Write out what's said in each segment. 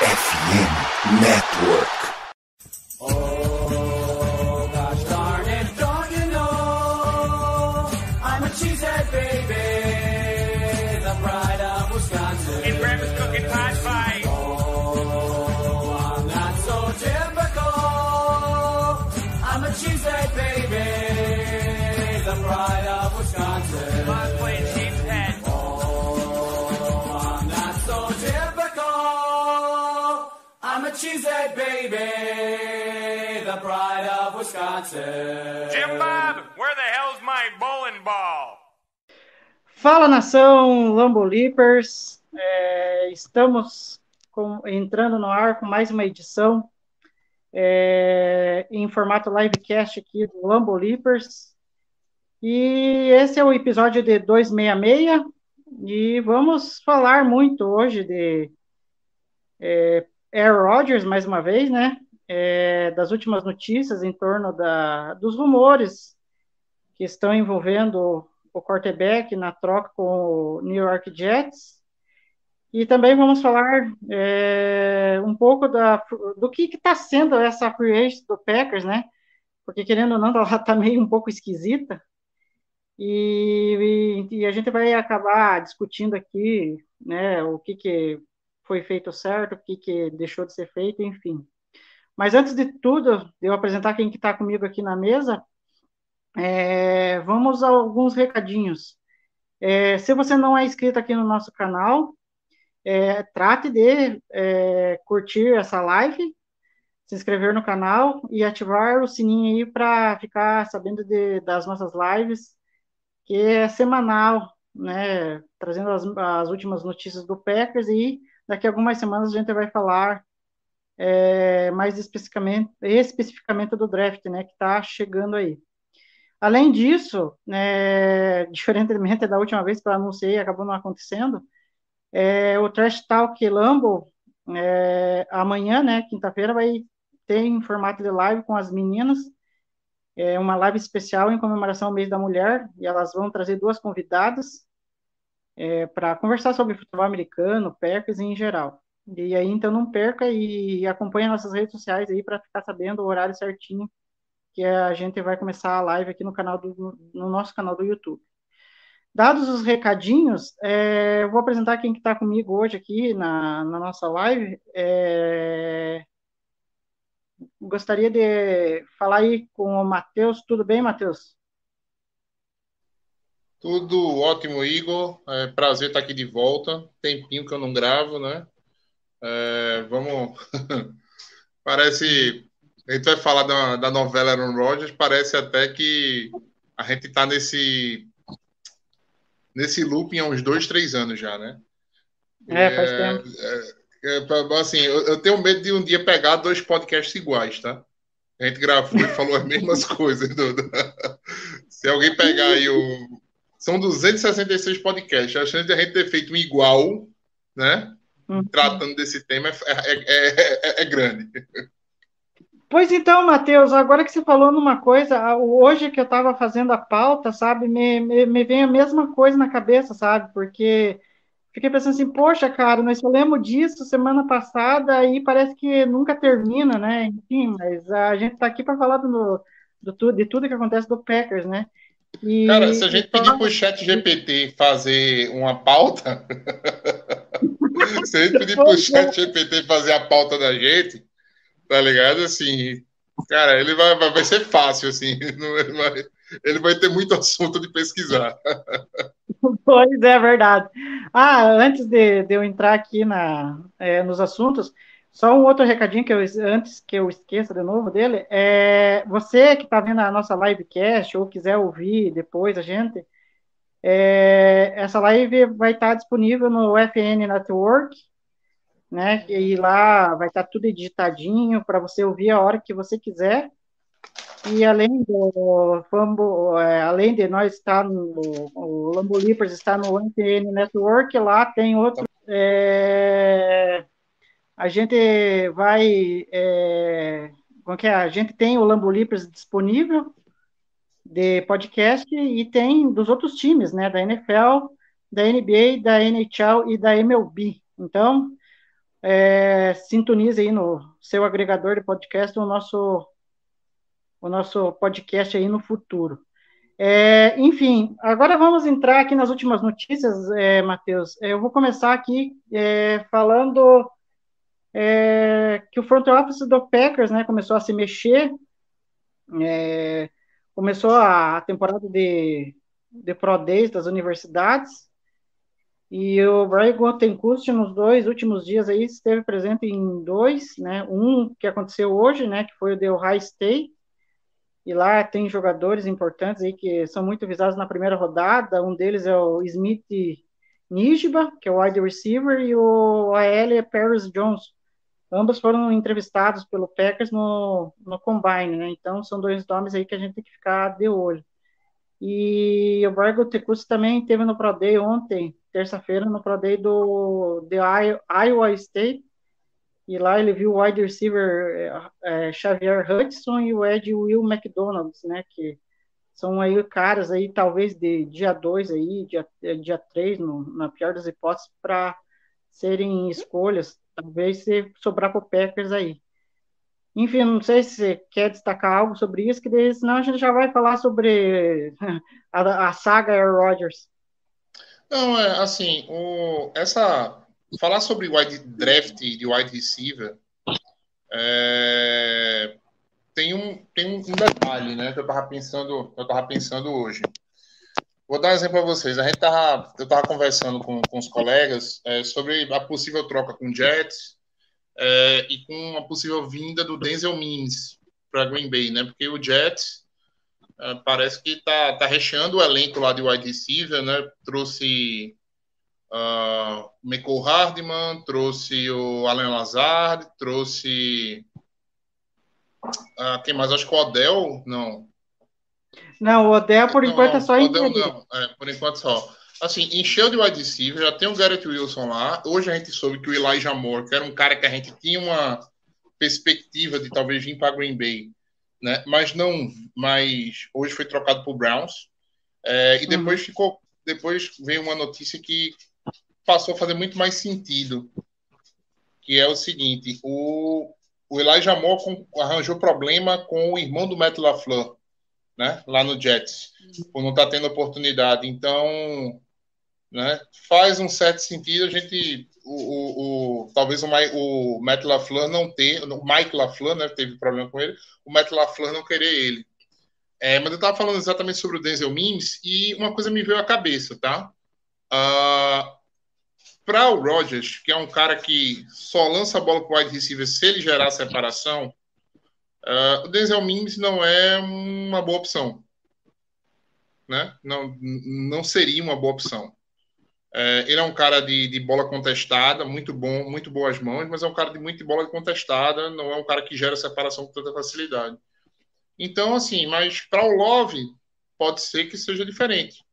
FM Network. A cheesehead baby, the pride of Wisconsin. Jim Bob, where the hell's my bowling ball? Fala nação Lambo Leapers, É, estamos com- entrando no ar com mais uma edição é, em formato livecast aqui do Lambo Leapers. E esse é o episódio de 266 e vamos falar muito hoje de é, Aaron Rodgers mais uma vez, né? É, das últimas notícias em torno da, dos rumores que estão envolvendo o quarterback na troca com o New York Jets. E também vamos falar é, um pouco da, do que está sendo essa free agent do Packers, né? Porque, querendo ou não, ela está meio um pouco esquisita. E, e, e a gente vai acabar discutindo aqui né, o que, que foi feito certo, o que, que deixou de ser feito, enfim. Mas antes de tudo, eu apresentar quem que está comigo aqui na mesa, é, vamos a alguns recadinhos. É, se você não é inscrito aqui no nosso canal, é, trate de é, curtir essa live, se inscrever no canal e ativar o sininho aí para ficar sabendo de, das nossas lives, que é semanal, né? Trazendo as, as últimas notícias do Packers e daqui a algumas semanas a gente vai falar é, mais especificamente, especificamente do draft, né? Que está chegando aí. Além disso, né, diferentemente da última vez que eu anunciei, acabou não acontecendo, é, o Trash Talk Lambo, é, amanhã, né, quinta-feira, vai ter em formato de live com as meninas, é uma live especial em comemoração ao mês da mulher, e elas vão trazer duas convidadas é, para conversar sobre futebol americano, Packers em geral. E aí, então, não perca e acompanhe nossas redes sociais aí para ficar sabendo o horário certinho que a gente vai começar a live aqui no canal do, no nosso canal do YouTube. Dados os recadinhos, é, vou apresentar quem está comigo hoje aqui na, na nossa live. É, gostaria de falar aí com o Matheus. Tudo bem, Matheus? Tudo ótimo, Igor. É prazer estar aqui de volta. Tempinho que eu não gravo, né? É, vamos. Parece. A gente vai falar da, da novela Aaron Rodgers. Parece até que a gente está nesse nesse looping há uns dois, três anos já, né? É, faz tempo. É, é, assim, eu, eu, tenho medo de um dia pegar dois podcasts iguais, tá? A gente gravou e falou as mesmas coisas. Do, do... Se alguém pegar aí o. São 266 podcasts. A chance de a gente ter feito um igual, né? Uhum. Tratando desse tema é, é, é, é grande. Pois então, Matheus, agora que você falou numa coisa, hoje que eu estava fazendo a pauta, sabe, me, me, me, vem a mesma coisa na cabeça, sabe, porque fiquei pensando assim, poxa, cara, nós falamos disso semana passada e parece que nunca termina, né, enfim, mas a gente está aqui para falar do, do, de tudo que acontece do Packers, né. E, cara, se a gente pedir para o chat GPT fazer uma pauta, se a gente pedir para o chat GPT fazer a pauta da gente, tá ligado? Assim, cara, ele vai, vai, vai ser fácil, assim, ele vai, ele vai ter muito assunto de pesquisar. Pois é, verdade. Ah, antes de, de eu entrar aqui na, é, nos assuntos, só um outro recadinho que eu, antes que eu esqueça de novo dele, é você que está vendo a nossa livecast ou quiser ouvir depois a gente, é, essa live vai estar disponível no FN Network, né? E lá vai estar tudo editadinho para você ouvir a hora que você quiser. E além do Fambo, é, além de nós estar no o Lambo Leapers está no NTN Network, lá tem outro. É, a gente vai. É, como que é? A gente tem o Lambo Leapers disponível de podcast e tem dos outros times, né? Da NFL, da NBA, da NHL e da MLB. Então, é, sintonize aí no seu agregador de podcast o nosso, o nosso podcast aí no futuro. É, enfim, agora vamos entrar aqui nas últimas notícias, é, Matheus. Eu vou começar aqui é, falando é, que o front office do Packers né, começou a se mexer, é, começou a temporada de, de Pro Days das universidades, e o Brian Gotenkust, nos dois últimos dias aí, esteve presente em dois, né, um que aconteceu hoje, né, que foi o de Ohio State, e lá tem jogadores importantes aí que são muito visados na primeira rodada, um deles é o Smith Nijba, que é o wide receiver, e o AL é Paris Jones, ambos foram entrevistados pelo Packers no, no Combine, né? Então são dois nomes aí que a gente tem que ficar de olho. E o Brian Tecus também teve no Pro Day ontem, terça-feira, no Pro Day do de Iowa State. E lá ele viu o wide receiver é, Xavier Hudson e o Ed Will McDonald's, né? Que são aí caras aí, talvez de dia 2 aí, dia, dia 3, na pior das hipóteses, para serem escolhas Talvez se sobrar para o Packers aí. Enfim, não sei se você quer destacar algo sobre isso, que senão a gente já vai falar sobre a, a saga Aaron Rodgers. Não, é assim, o, essa falar sobre wide draft de wide receiver é, tem um tem um detalhe, né, que eu tava pensando, eu tava pensando hoje. Vou dar um exemplo para vocês. A gente tava, eu estava conversando com, com os colegas é, sobre a possível troca com o Jets é, e com a possível vinda do Denzel Mims para Green Bay, né? Porque o Jets é, parece que está tá recheando o elenco lá de wide receiver, né? Trouxe uh, Michael Hardman, trouxe o Alan Lazard, trouxe uh, quem mais? Acho que o Odell, não. Não, o Odell, por não, enquanto, é só Odell não, é, por enquanto só. Assim, encheu de wide receiver, já tem o Garrett Wilson lá. Hoje a gente soube que o Elijah Moore, que era um cara que a gente tinha uma perspectiva de talvez vir para Green Bay, né? Mas não, mas hoje foi trocado por Browns. É, e uhum. depois uhum. ficou, depois veio uma notícia que passou a fazer muito mais sentido, que é o seguinte: o, o Elijah Moore com, arranjou problema com o irmão do Matt LaFleur né, lá no Jets, por não estar tá tendo oportunidade. Então, né, faz um certo sentido a gente, o, o, o talvez o, o Matt LaFleur não ter, o Mike LaFleur, né, teve problema com ele, o Matt LaFleur não querer ele. É, mas eu estava falando exatamente sobre o Denzel Mims e uma coisa me veio à cabeça, tá? Uh, ah, para o Rogers, que é um cara que só lança a bola para o wide receiver se ele gerar separação, Uh, o Denzel Mims não é uma boa opção. Né? Não, não seria uma boa opção. É, ele é um cara de, de, bola contestada, muito bom, muito boas mãos, mas é um cara de muita bola contestada, não é um cara que gera separação com tanta facilidade. Então, assim, mas para o Love, pode ser que seja diferente.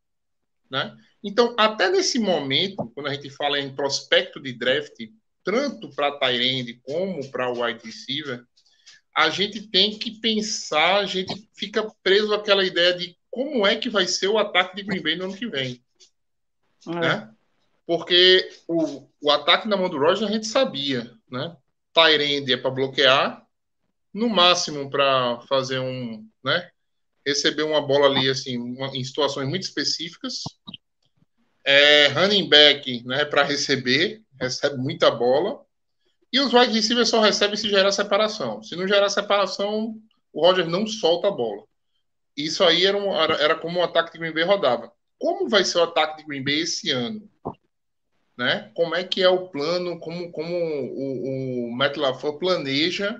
Né? Então, até nesse momento, quando a gente fala em prospecto de draft, tanto para Tyrande como para o wide receiver, a gente tem que pensar, a gente fica preso àquela ideia de como é que vai ser o ataque de Green Bay no ano que vem. É. Né? Porque o, o ataque na mão do Roger a gente sabia, né? Tyrande é para bloquear, no máximo para fazer um, né? Receber uma bola ali assim, uma, em situações muito específicas. É, running back, né? Para receber, recebe muita bola. E os wide receivers só recebem se gerar separação. Se não gerar separação, o Roger não solta a bola. Isso aí era, um, era, era como o ataque de Green Bay rodava. Como vai ser o ataque de Green Bay esse ano? Né? Como é que é o plano, como, como o, o Matt LaFleur planeja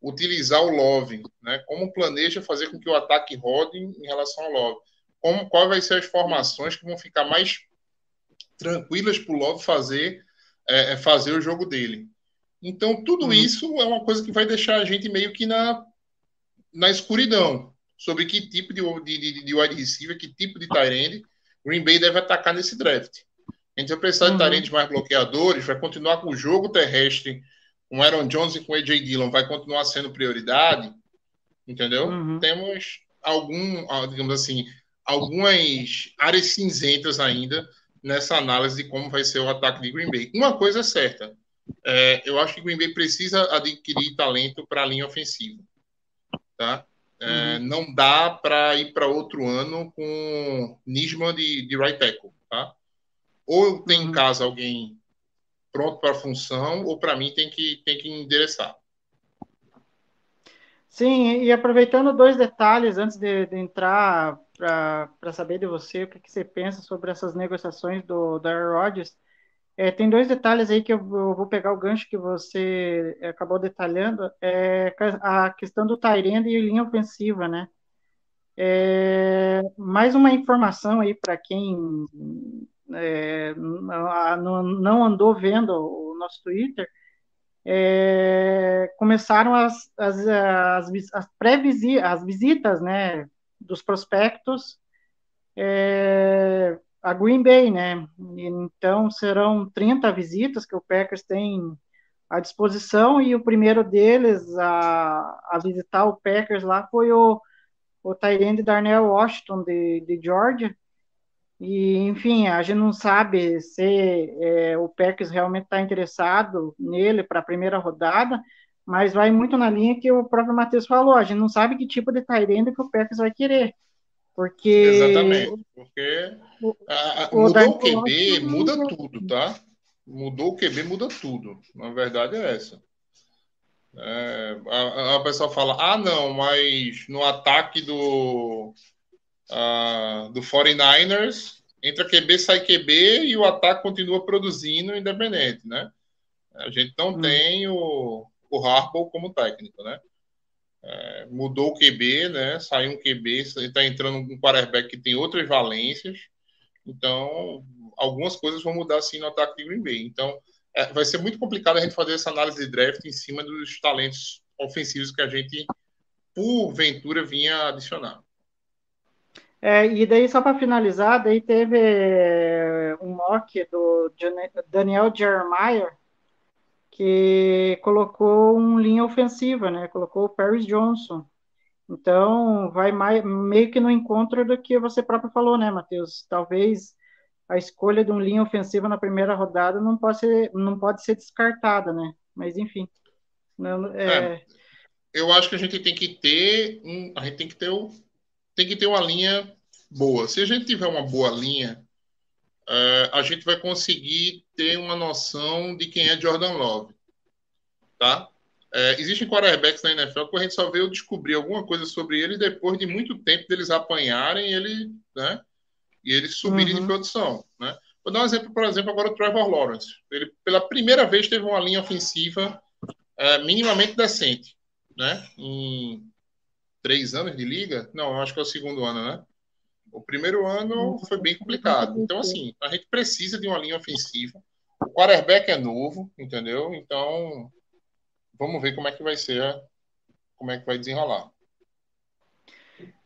utilizar o Love, né? Como planeja fazer com que o ataque rode em relação ao Love? Como, qual vai ser as formações que vão ficar mais tranquilas para o Love fazer, é, é, fazer o jogo dele? Então, tudo uhum. isso é uma coisa que vai deixar a gente meio que na, na escuridão sobre que tipo de, de, de wide receiver, que tipo de tight Green Bay deve atacar nesse draft. A gente vai precisar uhum. de tight mais bloqueadores, vai continuar com o jogo terrestre, com Aaron Jones e com AJ Dillon, vai continuar sendo prioridade, entendeu? Uhum. Temos algum, ah, digamos assim, algumas áreas cinzentas ainda nessa análise de como vai ser o ataque de Green Bay. Uma coisa é certa, É, eu acho que o Green Bay precisa adquirir talento para a linha ofensiva. Tá? É, uhum. Não dá para ir para outro ano com Nisman de, de right tackle. Tá? Ou tem uhum. em casa alguém pronto para a função, ou para mim tem que, tem que endereçar. Sim, e aproveitando dois detalhes antes de, de entrar para saber de você o que, que, você pensa sobre essas negociações do, da Rodgers. É, tem dois detalhes aí que eu, vou pegar o gancho que você acabou detalhando, é a questão do Tyrande e linha ofensiva, né? É, mais uma informação aí para quem é, não andou vendo o nosso Twitter, é, começaram as, as, as, as pré-visitas, as visitas, né, dos prospectos. É, a Green Bay, né? Então serão 30 visitas que o Packers tem à disposição e o primeiro deles a, a visitar o Packers lá foi o, o Tyrande Darnell Washington de, de Georgia. E, enfim, a gente não sabe se é, o Packers realmente está interessado nele para a primeira rodada, mas vai muito na linha que o próprio Matheus falou. A gente não sabe que tipo de Tyrande que o Packers vai querer. Porque. Exatamente. Porque a, a, mudou o QB, muda tudo, tá? Mudou o QB, muda tudo. Na verdade é essa. É, a, a pessoa fala, ah, não, mas no ataque do, do 49ers, entra QB, sai QB e o ataque continua produzindo independente, né? A gente não hum. tem o, o Harbaugh como técnico, né? É, mudou o QB, né? Saiu um QB, está entrando um quarterback que tem outras valências. Então, algumas coisas vão mudar sim no ataque de Green Bay. Então, é, vai ser muito complicado a gente fazer essa análise de draft em cima dos talentos ofensivos que a gente, porventura, vinha adicionar. É, e daí, só para finalizar, daí teve é, um mock do Daniel Jeremiah, que colocou um linha ofensiva, né? Colocou o Paris Johnson. Então, vai mais, meio que no encontro do que você próprio falou, né, Matheus? Talvez a escolha de um linha ofensiva na primeira rodada não pode ser, não pode ser descartada, né? Mas, enfim. Não, é... É, eu acho que a gente tem que ter um, a gente tem que ter o, tem que ter uma linha boa. Se a gente tiver uma boa linha, uh, a gente vai conseguir ter uma noção de quem é Jordan Love. Tá? É, existem quarterbacks na NFL que a gente só veio descobrir alguma coisa sobre ele depois de muito tempo deles apanharem ele, né? E eles subirem uhum. de produção, né? Vou dar um exemplo, por exemplo, agora o Trevor Lawrence. Ele, pela primeira vez, teve uma linha ofensiva é, minimamente decente, né? Em três anos de liga? Não, acho que é o segundo ano, né? O primeiro ano foi bem complicado. Então, assim, a gente precisa de uma linha ofensiva. O quarterback é novo, entendeu? Então, vamos ver como é que vai ser, como é que vai desenrolar.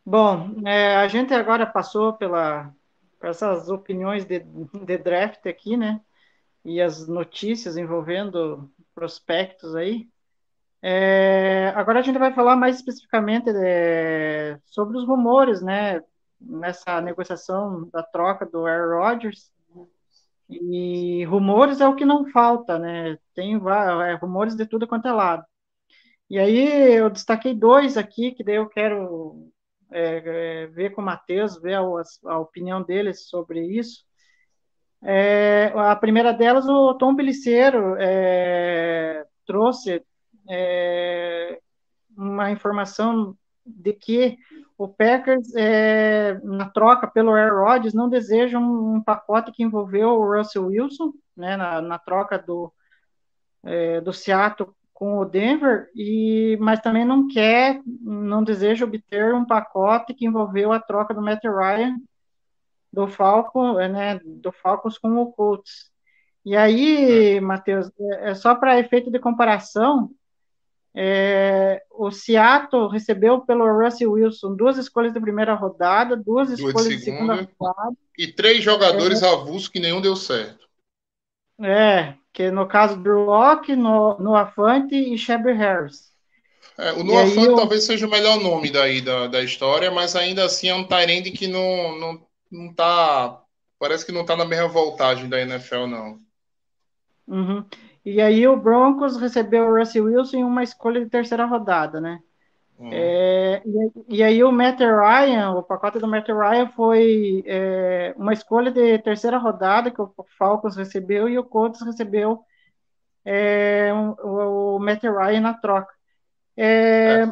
Bom, é, a gente agora passou pela essas opiniões de, de draft aqui, né? E as notícias envolvendo prospectos aí. É, agora a gente vai falar mais especificamente de, sobre os rumores, né? Nessa negociação da troca do Aaron Rodgers. E rumores é o que não falta, né? Tem é, rumores de tudo quanto é lado. E aí eu destaquei dois aqui, que daí eu quero é, é, ver com o Matheus, ver a, a, opinião dele sobre isso. É, a primeira delas, o Tom Beliceiro é, trouxe é, uma informação de que o Packers, é, na troca pelo Air Rodgers, não deseja um, um, pacote que envolveu o Russell Wilson, né, na, na troca do, é, do Seattle com o Denver, e, mas também não quer, não deseja obter um pacote que envolveu a troca do Matt Ryan do Falcon, né, do Falcons com o Colts. E aí, Matheus, é, é só para efeito de comparação, é, o Seattle recebeu pelo Russell Wilson duas escolhas de primeira rodada, duas, duas escolhas de segunda, de segunda rodada. E três jogadores é, avulsos que nenhum deu certo. É, que no caso do Locke, no, no Afante e Shelby Harris. É, o Noah Fant eu... talvez seja o melhor nome daí da, da história, mas ainda assim é um Tyrande que não, não, não tá. Parece que não tá na mesma voltagem da NFL, não. Uhum. E aí o Broncos recebeu o Russell Wilson em uma escolha de terceira rodada, né? Hum. É, e, e, aí o Matt Ryan, o pacote do Matt Ryan foi é, uma escolha de terceira rodada que o Falcons recebeu e o Colts recebeu é, o, o, Matt Ryan na troca. É,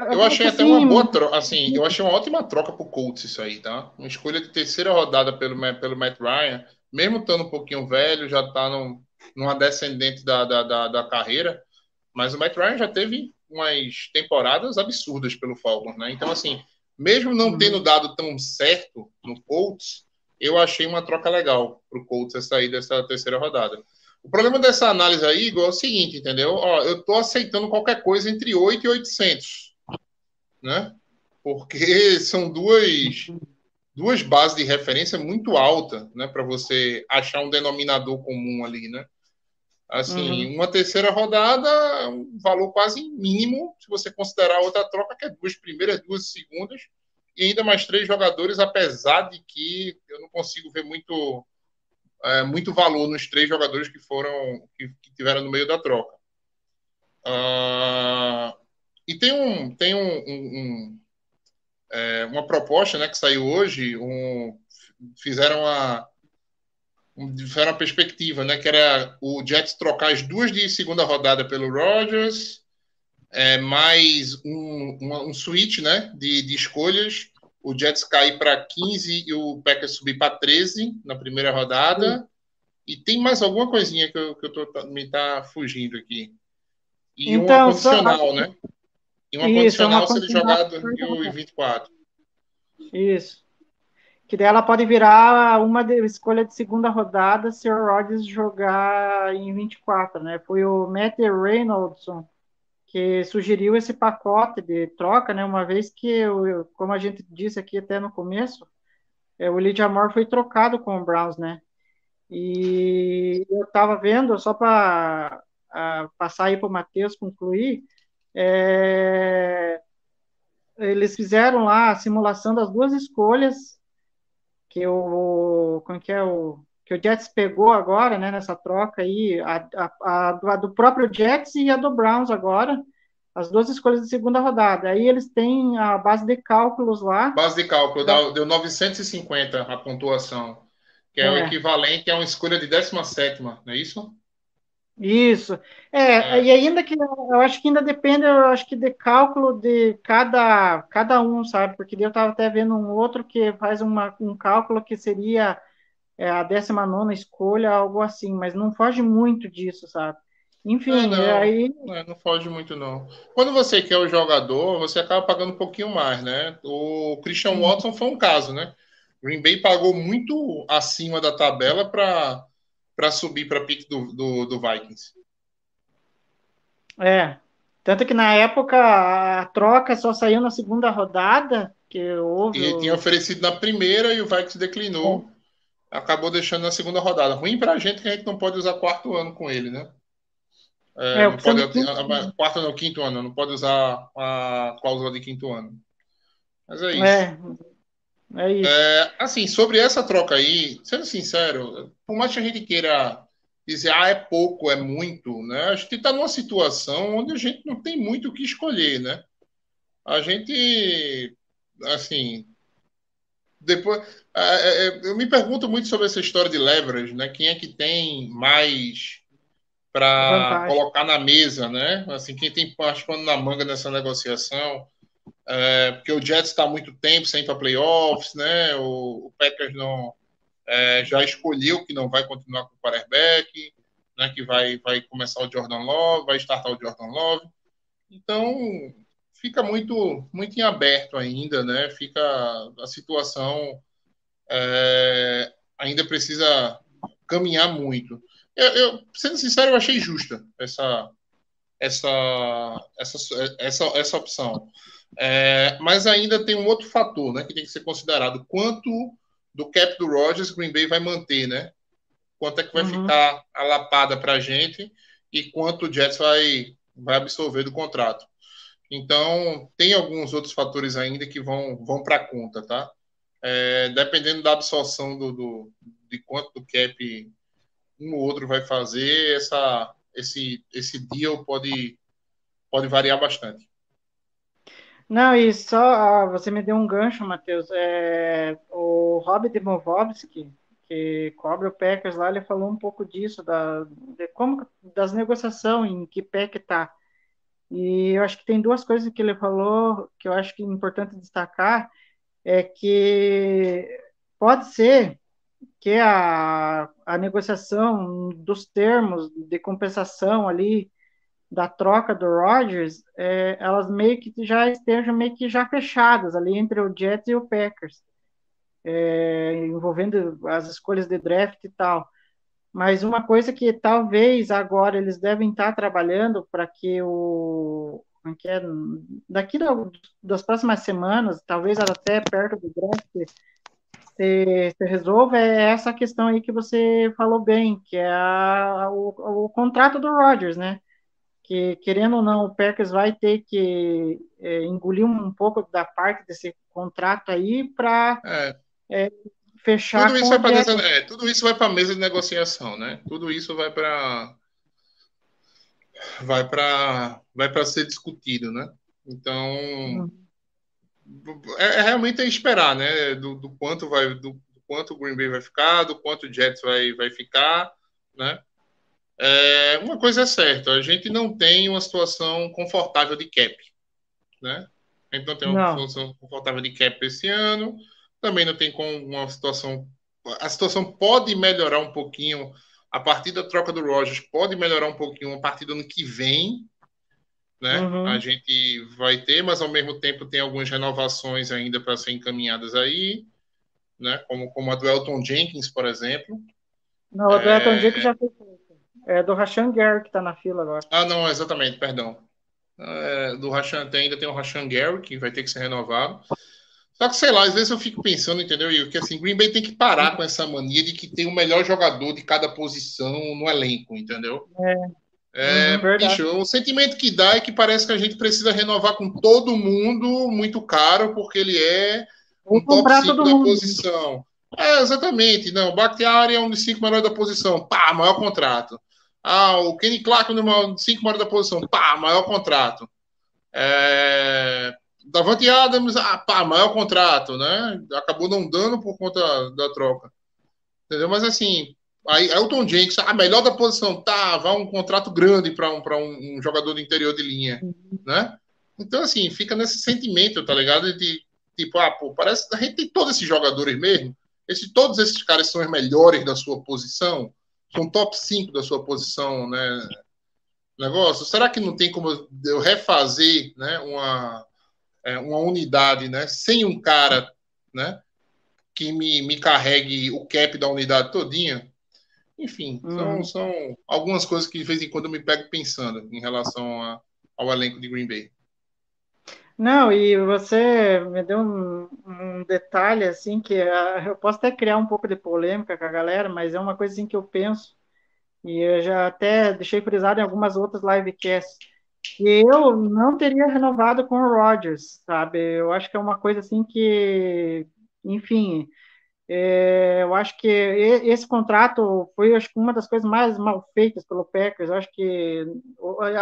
é. eu achei até uma boa troca, assim, eu achei uma ótima troca pro Colts isso aí, tá? Uma escolha de terceira rodada pelo, pelo Matt Ryan, mesmo estando um pouquinho velho, já tá num, numa descendente da, da, da, da carreira, mas o Matt Ryan já teve umas temporadas absurdas pelo Falcons, né? Então, assim, mesmo não uhum. tendo dado tão certo no Colts, eu achei uma troca legal pro Colts sair dessa terceira rodada. O problema dessa análise aí, Igor, é o seguinte, entendeu? Ó, eu tô aceitando qualquer coisa entre 8 e 800, né? Porque são duas, duas bases de referência muito altas, né? Para você achar um denominador comum ali, né? Assim, uhum. uma terceira rodada é um valor quase mínimo, se você considerar outra troca, que é duas primeiras, duas segundas, e ainda mais três jogadores, apesar de que eu não consigo ver muito, é, muito valor nos três jogadores que foram que, que tiveram no meio da troca. Uh, e tem um tem um, um, um é, uma proposta né, que saiu hoje, um, fizeram a fizeram uma perspectiva, né? Que era o Jets trocar as duas de segunda rodada pelo Rodgers, é, mais um, um, um switch, né? De, de escolhas. O Jets cair para 15 e o Packers subir para 13 na primeira rodada. Uhum. E tem mais alguma coisinha que, eu, que eu tô, me tá fugindo aqui. E então, uma condicional, só... né? E uma Isso, condicional uma sendo jogada em 24. Isso que dela pode virar uma de, escolha de segunda rodada se o Rodgers jogar em 24, né? Foi o Matt Reynoldson que sugeriu esse pacote de troca, né? Uma vez que, eu, como a gente disse aqui até no começo, é, o Lydia Moore foi trocado com o Browns, né? E eu estava vendo, só para passar aí para o Matheus concluir, é, eles fizeram lá a simulação das duas escolhas que o como que é o que o Jets pegou agora, né, nessa troca aí, a, a, a, do próprio Jets e a do Browns agora, as duas escolhas de segunda rodada. Aí eles têm a base de cálculos lá. Base de cálculo, da... deu 950 a pontuação, que é, é, o equivalente a uma escolha de 17, não é isso? Isso. É, é, e ainda que eu acho que ainda depende, eu acho que de cálculo de cada, cada um, sabe? Porque eu estava até vendo um outro que faz uma, um cálculo que seria é, a 19 escolha, algo assim, mas não foge muito disso, sabe? Enfim, é, não, aí. É, não foge muito, não. Quando você quer o jogador, você acaba pagando um pouquinho mais, né? O Christian Watson foi um caso, né? Green Bay pagou muito acima da tabela para para subir para pique do, do, do Vikings. É. Tanto que na época a troca só saiu na segunda rodada, que houve. E tinha oferecido na primeira e o Vikings declinou. É. Acabou deixando na segunda rodada. Ruim para a gente que a gente não pode usar quarto ano com ele, né? É, é, não pode, quinto... quarto não, quinto ano, não pode usar a cláusula de quinto ano. Mas é isso. É, é isso. É, assim, sobre essa troca aí, sendo sincero, por mais que a gente queira dizer, ah, é pouco, é muito, né? A gente está numa situação onde a gente não tem muito o que escolher, né? A gente, assim, depois, é, é, é eu me pergunto muito sobre essa história de leverage, né? Quem é que tem mais para colocar na mesa, né? Assim, quem tem participando na manga nessa negociação? É, porque o Jets está há muito tempo sem para playoffs, né? O, o Packers não é, já escolheu que não vai continuar com o quarterback, né? Que vai, vai começar o Jordan Love, vai startar o Jordan Love. Então fica muito muito em aberto ainda, né? Fica a situação é, ainda precisa caminhar muito. Eu, eu, sendo sincero, eu achei justa essa essa essa essa, essa opção. É, mas ainda tem um outro fator né, que tem que ser considerado. Quanto do cap do Rogers Green Bay vai manter, né? Quanto é que vai uhum. ficar a lapada para a gente e quanto o Jets vai, vai absorver do contrato. Então, tem alguns outros fatores ainda que vão, vão para a conta, tá? É, dependendo da absorção do, do, de quanto do cap um ou outro vai fazer, essa, esse, esse deal pode, pode variar bastante. Não, e só ah, você me deu um gancho, Matheus. É, o Rob Demovovsky, que cobra o Packers lá, ele falou um pouco disso, da, de como, das negociações, em que pé que tá. E eu acho que tem duas coisas que ele falou que eu acho que é importante destacar, é que pode ser que a, a negociação dos termos de compensação ali da troca do Rodgers, é, elas meio que já estejam meio que já fechadas ali entre o Jets e o Packers, é, envolvendo as escolhas de draft e tal. Mas uma coisa que talvez agora eles devem estar trabalhando para que o que é, daqui das próximas semanas, talvez até perto do draft, se, se resolva é essa questão aí que você falou bem, que é a, o, o contrato do Rodgers, né? Que, querendo ou não, o Packers vai ter que é, engolir um pouco da parte desse contrato aí para é. é, fechar tudo isso, vai pra, é, tudo isso vai para a mesa de negociação, né? Tudo isso vai para vai para vai para ser discutido, né? Então, hum é, é realmente é esperar, né? Do, do quanto vai, do, do, quanto o Green Bay vai ficar, do quanto o Jets vai, vai ficar, né? É, uma coisa é certa, a gente não tem uma situação confortável de cap, né? A gente não tem uma não. situação confortável de cap esse ano, também não tem com uma situação. A situação pode melhorar um pouquinho a partir da troca do Rogers, pode melhorar um pouquinho a partir do ano que vem, né? Uhum. A gente vai ter, mas ao mesmo tempo tem algumas renovações ainda para serem encaminhadas aí, né? Como, como a do Elton Jenkins, por exemplo. Não, a do é... Elton Jenkins já foi É do Rashan Gary que está na fila agora. Ah, não, exatamente, perdão. É, do Rashan ainda tem o Rashan Gary, que vai ter que ser renovado. Só que, sei lá, às vezes eu fico pensando, entendeu, Igor, que assim, Green Bay tem que parar com essa mania de que tem o melhor jogador de cada posição no elenco, entendeu? É. É, hum, bicho, o sentimento que dá é que parece que a gente precisa renovar com todo mundo muito caro, porque ele é um top 5 da mundo. posição. É, exatamente. Não, o Bakhtiari é um dos cinco melhores da posição. Pá, maior contrato. Ah, o Kenny Clark dos cinco melhores da posição. Pá, maior contrato. É... Davante Adams, ah, pá, maior contrato, né? Acabou não dando por conta da troca. Entendeu? Mas assim, Aí Elton Jenkins, a melhor da posição, tá, vai um contrato grande para um, um, um jogador do interior de linha, uhum. né? Então, assim, fica nesse sentimento, tá ligado? De tipo, ah, pô, parece que a gente tem todos esses jogadores mesmo. Esse, todos esses caras são os melhores da sua posição, são top 5 da sua posição, né? Negócio. Será que não tem como eu refazer, né, uma, é, uma unidade, né, sem um cara, né, que me, me carregue o cap da unidade todinha? Enfim, são, hum. são algumas coisas que de vez em quando eu me pego pensando em relação a, ao elenco de Green Bay. Não, e você me deu um, um detalhe assim que eu posso até criar um pouco de polêmica com a galera, mas é uma coisa assim que eu penso e eu já até deixei frisado em algumas outras livecasts que eu não teria renovado com o Rodgers, sabe? Eu acho que é uma coisa assim que, enfim, é, eu acho que esse contrato foi acho que uma das coisas mais mal feitas pelo Packers. Eu acho que,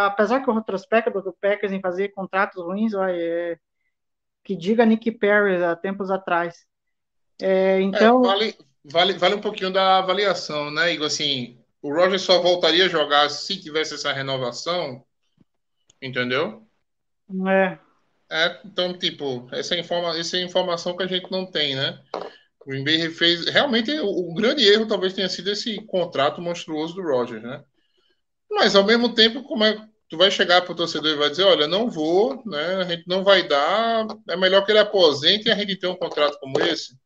apesar que o retrospecto do Packers em fazer contratos ruins, é, que diga Nick Perry há tempos atrás. É, então, é, vale, vale, vale um pouquinho da avaliação, né, Igor? Assim, o Roger só voltaria a jogar se tivesse essa renovação, entendeu? É. É, então, tipo, essa, informa essa informação que a gente não tem, né? O Green Bay fez. Realmente, o, o, grande erro talvez tenha sido esse contrato monstruoso do Rogers, né? Mas, ao mesmo tempo, como é tu vai chegar para o torcedor e vai dizer: olha, não vou, né? A gente não vai dar, é melhor que ele aposente e a gente ter um contrato como esse,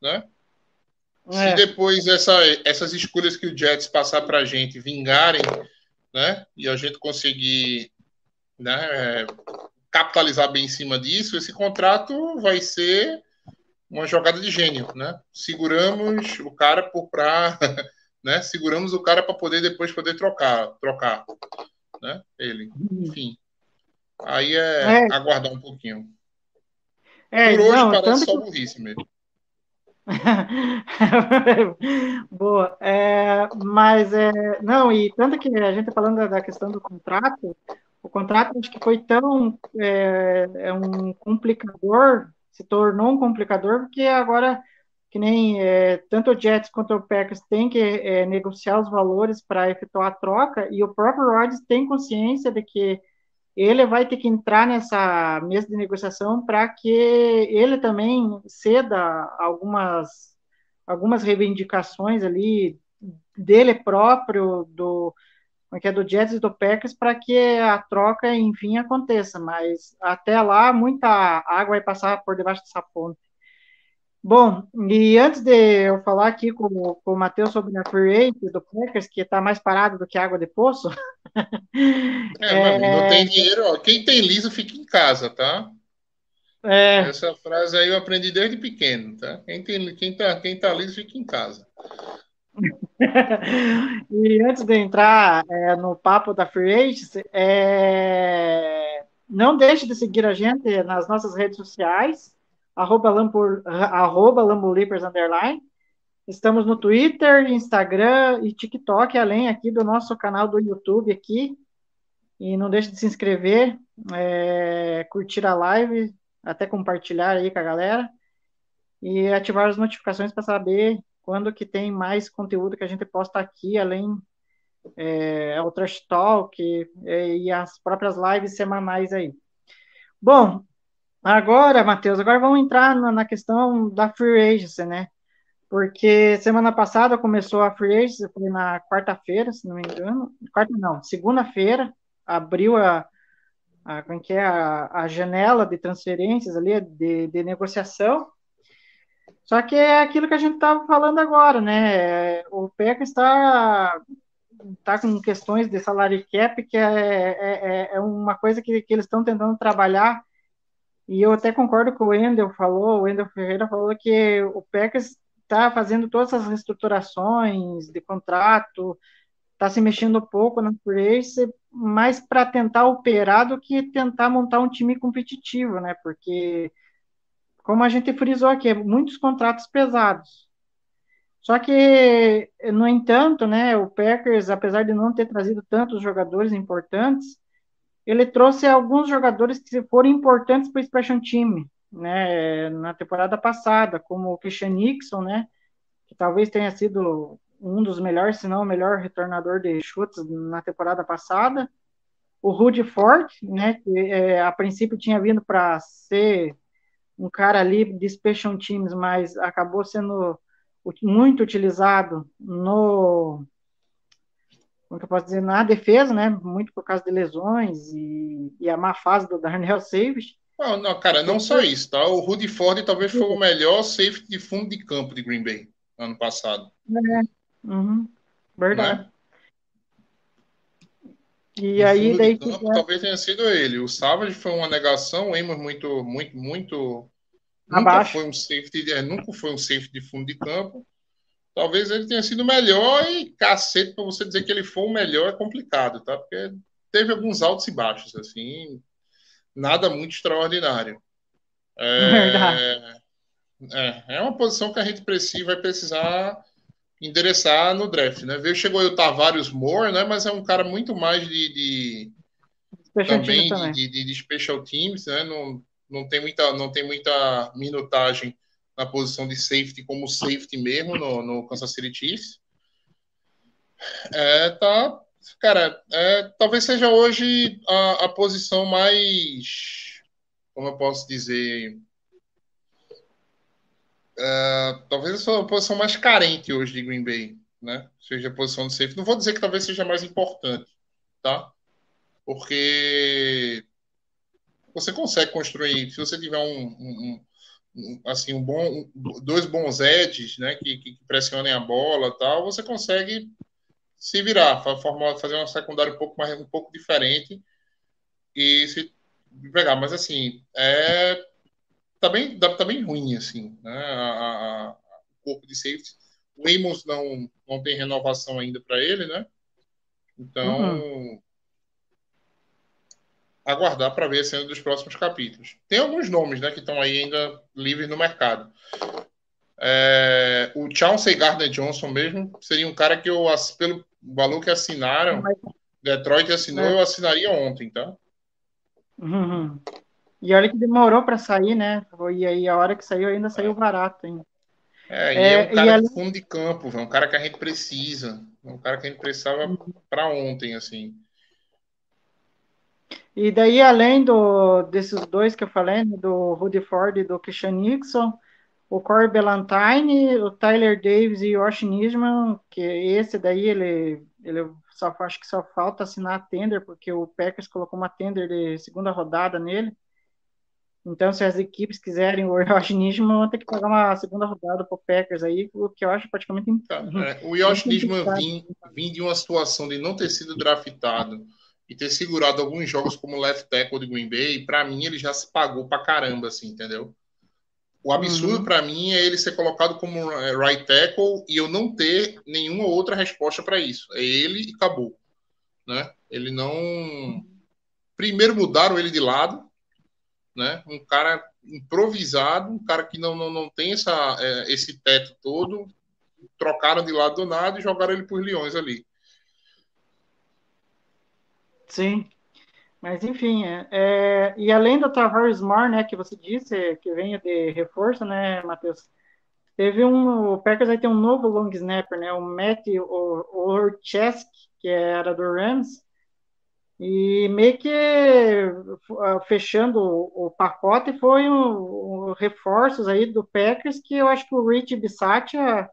né? É. Se depois essa, essas escolhas que o Jets passar para a gente vingarem, né? E a gente conseguir né, é, capitalizar bem em cima disso, esse contrato vai ser uma jogada de gênio, né? Seguramos o cara por pra, né? Seguramos o cara para poder depois poder trocar, trocar, né? Ele, enfim. Aí é, é. aguardar um pouquinho. É, por hoje não, parece só burrice mesmo. Boa. É, mas, é, não, e tanto que a gente tá falando da questão do contrato, o contrato acho que foi tão é, é um complicador, se tornou um complicador, porque agora, que nem é, tanto o Jets quanto o Packers têm que é, negociar os valores para efetuar a troca, e o próprio Rodgers tem consciência de que ele vai ter que entrar nessa mesa de negociação para que ele também ceda algumas, algumas reivindicações ali dele próprio, do, que é do Jets e do Packers, para que a troca, enfim, aconteça. Mas até lá, muita água vai passar por debaixo dessa ponte. Bom, e antes de eu falar aqui com, com o Matheus sobre a free do Packers, que está mais parado do que água de poço. é, é... não tem dinheiro, ó. Quem tem liso fica em casa, tá? É... Essa frase aí eu aprendi desde pequeno, tá? Quem, tem, quem, tá, quem tá liso fica em casa. e antes de entrar é, no papo da Free Agents, é... não deixe de seguir a gente nas nossas redes sociais arroba, arroba underline. Estamos no Twitter, Instagram e TikTok, além aqui do nosso canal do YouTube aqui. E não deixe de se inscrever, é, curtir a live, até compartilhar aí com a galera. E ativar as notificações para saber quando que tem mais conteúdo que a gente posta aqui, além é, o Trash Talk é, e as próprias lives semanais aí. Bom, Agora, Matheus, agora vamos entrar na, na, questão da free agency, né? Porque semana passada começou a free agency, foi na quarta-feira, se não me engano. Quarta não, segunda-feira, abriu a, a, é que é, a, a janela de transferências ali, de, de negociação. Só que é aquilo que a gente estava falando agora, né? O PEC está tá com questões de salário cap, que é, é, é, é uma coisa que, que eles estão tentando trabalhar e eu até concordo com o Wendel falou, o Wendel Ferreira falou que o Packers está fazendo todas as reestruturações de contrato, está se mexendo um pouco na race, mais para tentar operar do que tentar montar um time competitivo, né? Porque, como a gente frisou aqui, muitos contratos pesados. Só que, no entanto, né, o Packers, apesar de não ter trazido tantos jogadores importantes, ele trouxe alguns jogadores que foram importantes para o Special Team, né, na temporada passada, como o Christian Nixon, né, que talvez tenha sido um dos melhores, se não o melhor retornador de chutes na temporada passada, o Rudy Ford, né, que é, a princípio tinha vindo para ser um cara ali de Special Teams, mas acabou sendo muito utilizado no como que eu posso dizer, na defesa, né? Muito por causa de lesões e, e a má fase do Darnell Savage. Não, não, cara, não só isso, tá? O Rudy Ford talvez foi o melhor safety de fundo de campo de Green Bay ano passado. É, uhum. verdade. Né? E aí, daí. Campo, que... Talvez tenha sido ele. O Savage foi uma negação, o Amos muito, muito, muito. Abaixo. Nunca foi um safety, é, nunca foi um safety de fundo de campo talvez ele tenha sido melhor e cacete para você dizer que ele foi o melhor é complicado, tá? Porque teve alguns altos e baixos, assim, nada muito extraordinário. É, é, é uma posição que a gente precisa, vai precisar endereçar no draft, né? Veio, chegou aí o Tavares Moore, né? Mas é um cara muito mais de, de também, também. De, de, de, special teams, né? Não, não tem muita, não tem muita minutagem na posição de safety como safety mesmo no, no Kansas City Chiefs. É, tá, cara, é, talvez seja hoje a, a posição mais, como eu posso dizer, é, talvez a posição mais carente hoje de Green Bay, né? Seja a posição de safety. Não vou dizer que talvez seja mais importante, tá? Porque você consegue construir, se você tiver um, um, assim um bom dois bons edges né que, que pressionem a bola tal você consegue se virar fazer uma secundária um pouco mais um pouco diferente e se pegar mas assim é tá bem tá bem ruim assim né a, a, o corpo de safety o Amos não não tem renovação ainda para ele né então uhum aguardar para ver cena dos próximos capítulos. Tem alguns nomes né, que estão aí ainda livres no mercado. É, o Chauncey Gardner Johnson mesmo seria um cara que eu, pelo valor que assinaram, Detroit assinou, é. eu assinaria ontem, tá? Uhum. E olha que demorou para sair, né? E aí a hora que saiu ainda saiu barato ainda. É, e é, é um cara de fundo de campo, é um cara que a gente precisa, um cara que a gente precisava uhum. para ontem, assim. E daí, além do, desses dois que eu falei, né, do Rudy Ford e do Christian Nixon, o Corey Ballantine, o Tyler Davis e o Josh Nisman, que esse daí ele, ele só acho que só falta assinar a tender, porque o Packers colocou uma tender de segunda rodada nele. Então, se as equipes quiserem o Josh Nisman, vão ter que pagar uma segunda rodada para o Packers aí, o que eu acho praticamente. Tá, é, o Josh Nisman vinha de uma situação de não ter sido draftado e ter segurado alguns jogos como left tackle de Green Bay, para mim ele já se pagou para caramba, assim, entendeu? O absurdo uhum. para mim é ele ser colocado como é, right tackle e eu não ter nenhuma outra resposta para isso. É ele e acabou. Né? Ele não. Primeiro mudaram ele de lado, né? Um cara improvisado, um cara que não, não, não tem essa, é, esse teto todo, trocaram de lado do nada e jogaram ele por leões ali. Sim. Mas enfim, é, é, e além do Tavares Moore, né, que você disse que vem de reforço, né, Matheus? Teve um, o Packers vai ter um novo long snapper, né, o Matt Orchesk, que era do Rams, e meio que ah, fechando o, pacote foi um, um, reforços aí do Packers que eu acho que o Rich Bisaccia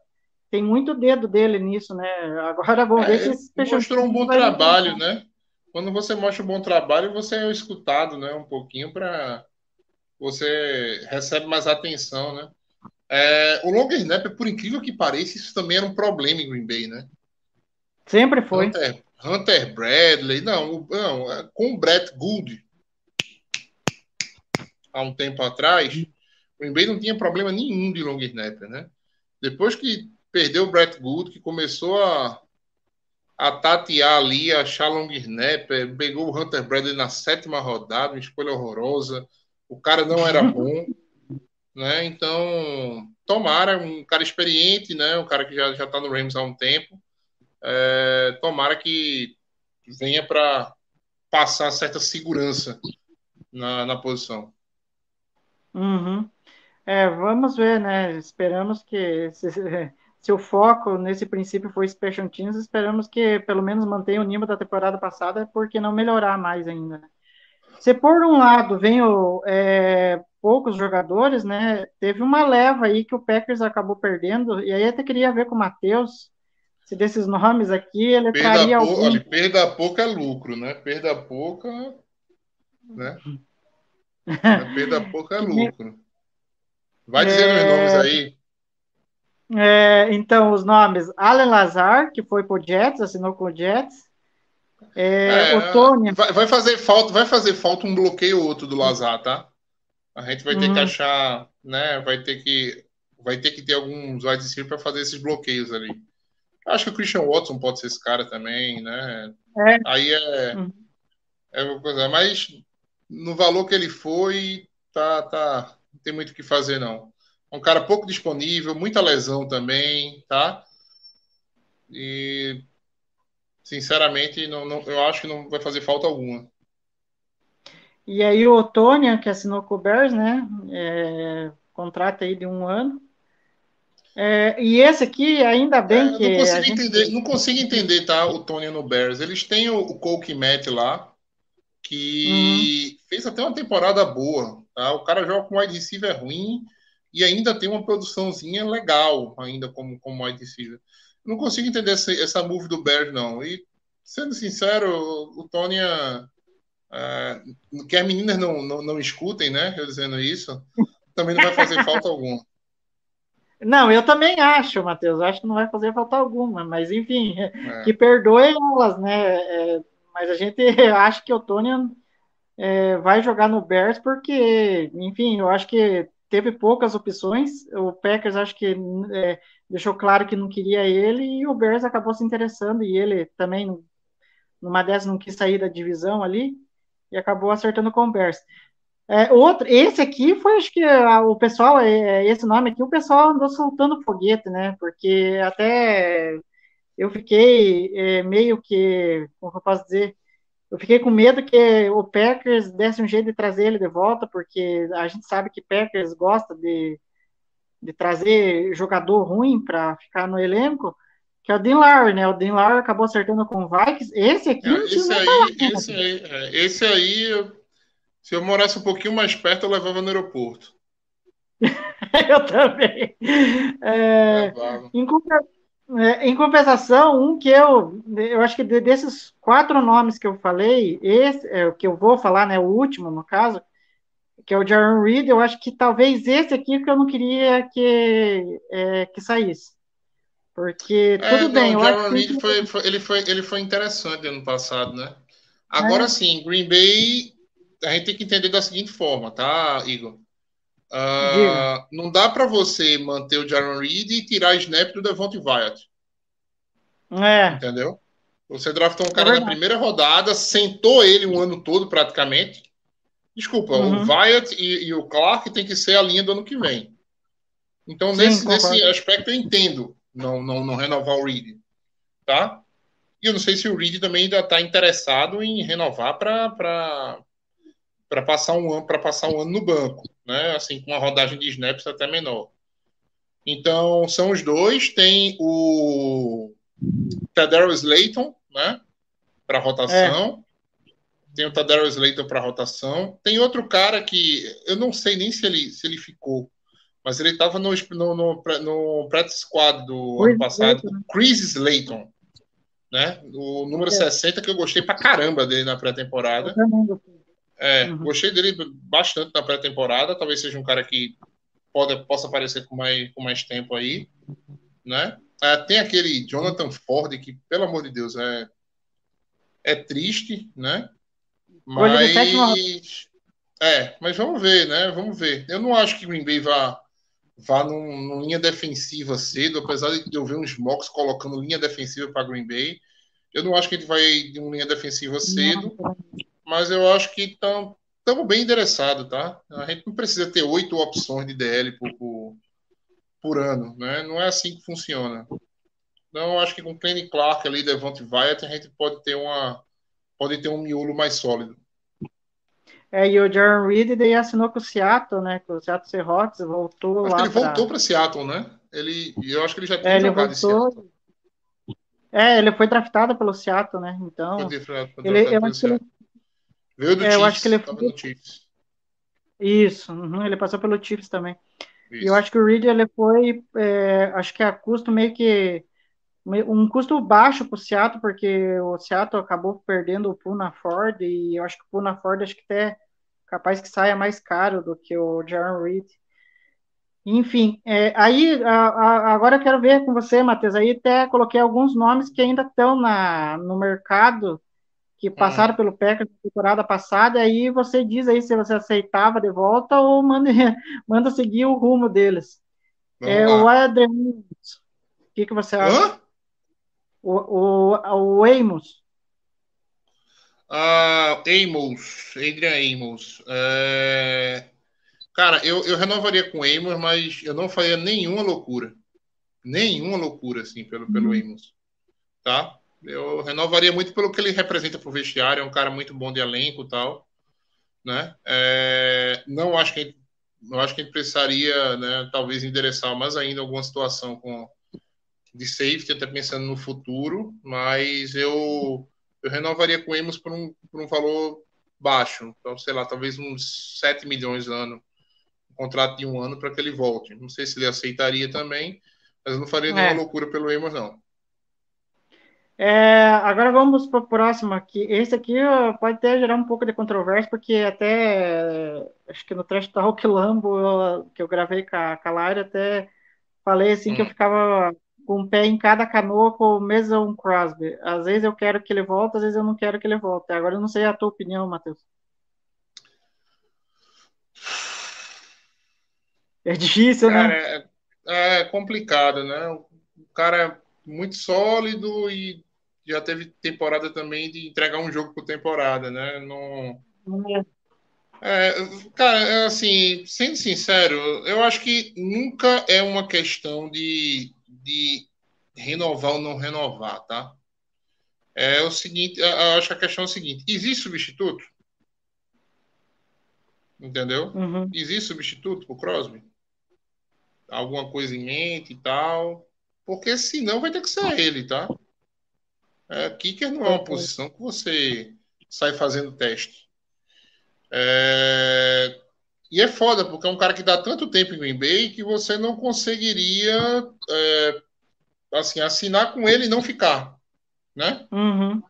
tem muito dedo dele nisso, né? Agora vamos ver é, se mostrou um bom trabalho, né? quando você mostra um bom trabalho, você é escutado, né? Um pouquinho para você recebe mais atenção, né? É, o long snap, por incrível que pareça, isso também era um problema em Green Bay, né? Sempre foi. Hunter, Hunter Bradley, não, não, é, com o Brett Gould há um tempo atrás, o Green não tinha problema nenhum de long snapper, né? Depois que perdeu o Brett Gould, que começou a a tatear ali, achar long snapper, pegou o Hunter Bradley na sétima rodada, uma escolha horrorosa. O cara não era bom, né? Então, tomara, um cara experiente, né? Um cara que já, já tá no Rams há um tempo. É, tomara que venha para passar certa segurança na, na posição. Uhum. É, vamos ver, né? Esperamos que se o foco nesse princípio foi Special Teams, esperamos que pelo menos mantenha o nível da temporada passada, porque não melhorar mais ainda. Né? Se por um lado vem o, é, poucos jogadores, né? Teve uma leva aí que o Packers acabou perdendo, e aí até queria ver com o Matheus, se desses nomes aqui ele perda traria algum... Olha, perda pouca é lucro, né? Perda pouca, né? perda pouca é lucro. Vai dizendo é... os nomes aí. É, então, os nomes: Alan Lazar, que foi para o Jets, assinou com o Jets. É, é, o Tony. Vai, vai, fazer falta, vai fazer falta um bloqueio ou outro do Lazar, tá? A gente vai ter que uhum. achar, né? Vai ter que, vai ter que ter alguns wide para fazer esses bloqueios ali. Acho que o Christian Watson pode ser esse cara também, né? É. Aí é, uhum. é uma coisa, mas no valor que ele foi, tá, tá, não tem muito o que fazer não um cara pouco disponível, muita lesão também, tá? E sinceramente, não, não, eu acho que não vai fazer falta alguma. E aí o Otônia, que assinou com o Bears, né? É, contrato aí de um ano. É, e esse aqui, ainda bem é, que. Não consigo, gente... entender, não consigo entender, tá? O Tony no Bears. Eles têm o, o Cole Matt lá, que uhum. fez até uma temporada boa. Tá? O cara joga com wide receiver ruim e ainda tem uma produçãozinha legal, ainda como, como wide receiver. Não consigo entender essa, essa move do Bears, não. E, sendo sincero, o Tony, é, que as meninas não, não, não escutem, né, eu dizendo isso, também não vai fazer falta alguma. Não, eu também acho, Matheus, acho que não vai fazer falta alguma, mas enfim, é. que perdoe elas, né? É, mas a gente acha que o Tony é, vai jogar no Bears porque, enfim, eu acho que teve poucas opções. O Packers acho que é, deixou claro que não queria ele e o Bears acabou se interessando e ele também numa dessas não quis sair da divisão ali e acabou acertando com o Bears. É, outro, esse aqui foi, acho que a, o pessoal, é, esse nome aqui, o pessoal andou soltando foguete, né? Porque até eu fiquei é, meio que, como eu posso dizer, eu fiquei com medo que o Packers desse um jeito de trazer ele de volta, porque a gente sabe que Packers gosta de, de trazer jogador ruim para ficar no elenco, que é o Dean Lowry, né? O Dean Lowry acabou acertando com o Vikings. Esse aqui É, não tinha esse, aí, falar, esse, aí, é, esse aí, eu- se eu morasse um pouquinho mais perto, eu levava no aeroporto. Eu também. É, em, é, em compensação, um que eu, eu acho que de- desses quatro nomes que eu falei, esse é o que eu vou falar, né? O último, no caso, que é o Jaron Reed, eu acho que talvez esse aqui que eu não queria que, é, que saísse. Porque É, tudo não, bem, o Jaron que Reed foi, foi- ele, foi, ele foi interessante ano passado, né? Agora É. sim, Green Bay, a gente tem que entender da seguinte forma, tá, Igor? Ah, não dá para você manter o Jaron Reed e tirar snap do Devontae Wyatt, é, entendeu? Você draftou um É cara na verdade. primeira rodada, sentou ele um ano todo praticamente. Desculpa, Uhum. o Wyatt e, e o Clark tem que ser a linha do ano que vem. Então, Sim, nesse, nesse aspecto, eu entendo não, não, não renovar o Reed, tá? E eu não sei se o Reed também ainda está interessado em renovar para passar um ano para passar um ano no banco, né? Assim, com uma rodagem de snaps até menor. Então, são os dois. Tem o Tadaro Slayton, né? Para rotação. Tem o Tadaro Slayton para rotação. Tem outro cara que eu não sei nem se ele, se ele ficou, mas ele estava no, no, no, no practice squad do ano passado, Slayton, né? Chris Slayton, né? O número É. 60, que eu gostei pra caramba dele na pré-temporada. eu também gostei. É, Uhum. gostei dele bastante na pré-temporada. Talvez seja um cara que pode, possa aparecer com mais, com mais tempo aí, né? Ah, tem aquele Jonathan Ford que, pelo amor de Deus, é, é triste, né? Sétima Mas é, mas vamos ver, né? Vamos ver. Eu não acho que o Green Bay vá vá num, numa linha defensiva cedo, apesar de eu ver uns mocks colocando linha defensiva para Green Bay. Eu não acho que gente vai de uma linha defensiva cedo Não, mas eu acho que estamos bem endereçados, tá? A gente não precisa ter oito opções de DL por, por, por ano, né? Não é assim que funciona. Então, eu acho que com Kenny Clark ali, Devonte Wyatt, a gente pode ter uma pode ter um miolo mais sólido. É, e o Jaron Reed daí assinou com o Seattle, né? Com o Seattle Seahawks, voltou Mas lá ele pra- voltou para Seattle, né? Ele, eu acho que ele já tinha É, jogado em Seattle. voltou. É, ele foi draftado pelo Seattle, né? Então, Foi draftado ele, eu acho que ele. Veio do é, eu Chiefs, acho que ele tava foi- no Chiefs. isso, uhum, ele passou pelo Chiefs também. E Isso. eu acho que o Reed ele foi, é, acho que a custo meio que um custo baixo para o Seattle, porque o Seattle acabou perdendo o Puna Ford e eu acho que o Puna Ford acho que até capaz que saia mais caro do que o Jaron Reed. Enfim, é, aí a- a- agora eu quero ver com você, Matheus. Aí até coloquei alguns nomes que ainda estão na, no mercado, que passaram pelo Packers na temporada passada, aí você diz aí se você aceitava de volta ou manda, manda seguir o rumo deles. Vamos É, lá. o Adrian, o que, que você acha? Hã? O, o, o Amos. Ah, Amos, Adrian Amos. É, Cara, eu, eu renovaria com o Amos, mas eu não faria nenhuma loucura. Nenhuma loucura, assim, pelo, pelo Amos. Tá? Eu renovaria muito pelo que ele representa pro vestiário, é um cara muito bom de elenco e tal. Né? É, Não acho que a gente, não acho que gente precisaria, né, talvez, endereçar mais ainda alguma situação com de safety, até pensando no futuro, mas eu eu renovaria com o Emos por um, por um valor baixo, então, sei lá, talvez uns 7 milhões ano, um contrato de um ano para que ele volte. Não sei se ele aceitaria também, mas eu não faria nenhuma É. loucura pelo Emos, não. É, agora vamos para o próximo aqui. Esse aqui ó, pode até gerar um pouco de controvérsia, porque até acho que no Trash Talk Lambo eu- que eu gravei com a, com a até falei assim que eu Hum. ficava com um pé em cada canoa com o Mason Crosby. Às vezes eu quero que ele volte, às vezes eu não quero que ele volte. Agora eu não sei a tua opinião, Matheus. É difícil, Cara, né? é, é complicado, né? O cara é muito sólido e já teve temporada também de entregar um jogo por temporada, né? Não, É, cara, é assim, sendo sincero, eu acho que nunca é uma questão de, de renovar ou não renovar, tá? É o seguinte, eu acho que a questão é o seguinte: existe substituto? Entendeu? Uhum. Existe substituto pro Crosby? Alguma coisa em mente e tal? Porque senão vai ter que ser ele, tá? É, kicker não é uma posição que você sai fazendo teste. É, E é foda, porque é um cara que dá tanto tempo em Green Bay que você não conseguiria é, assim, assinar com ele e não ficar. Né? Uhum.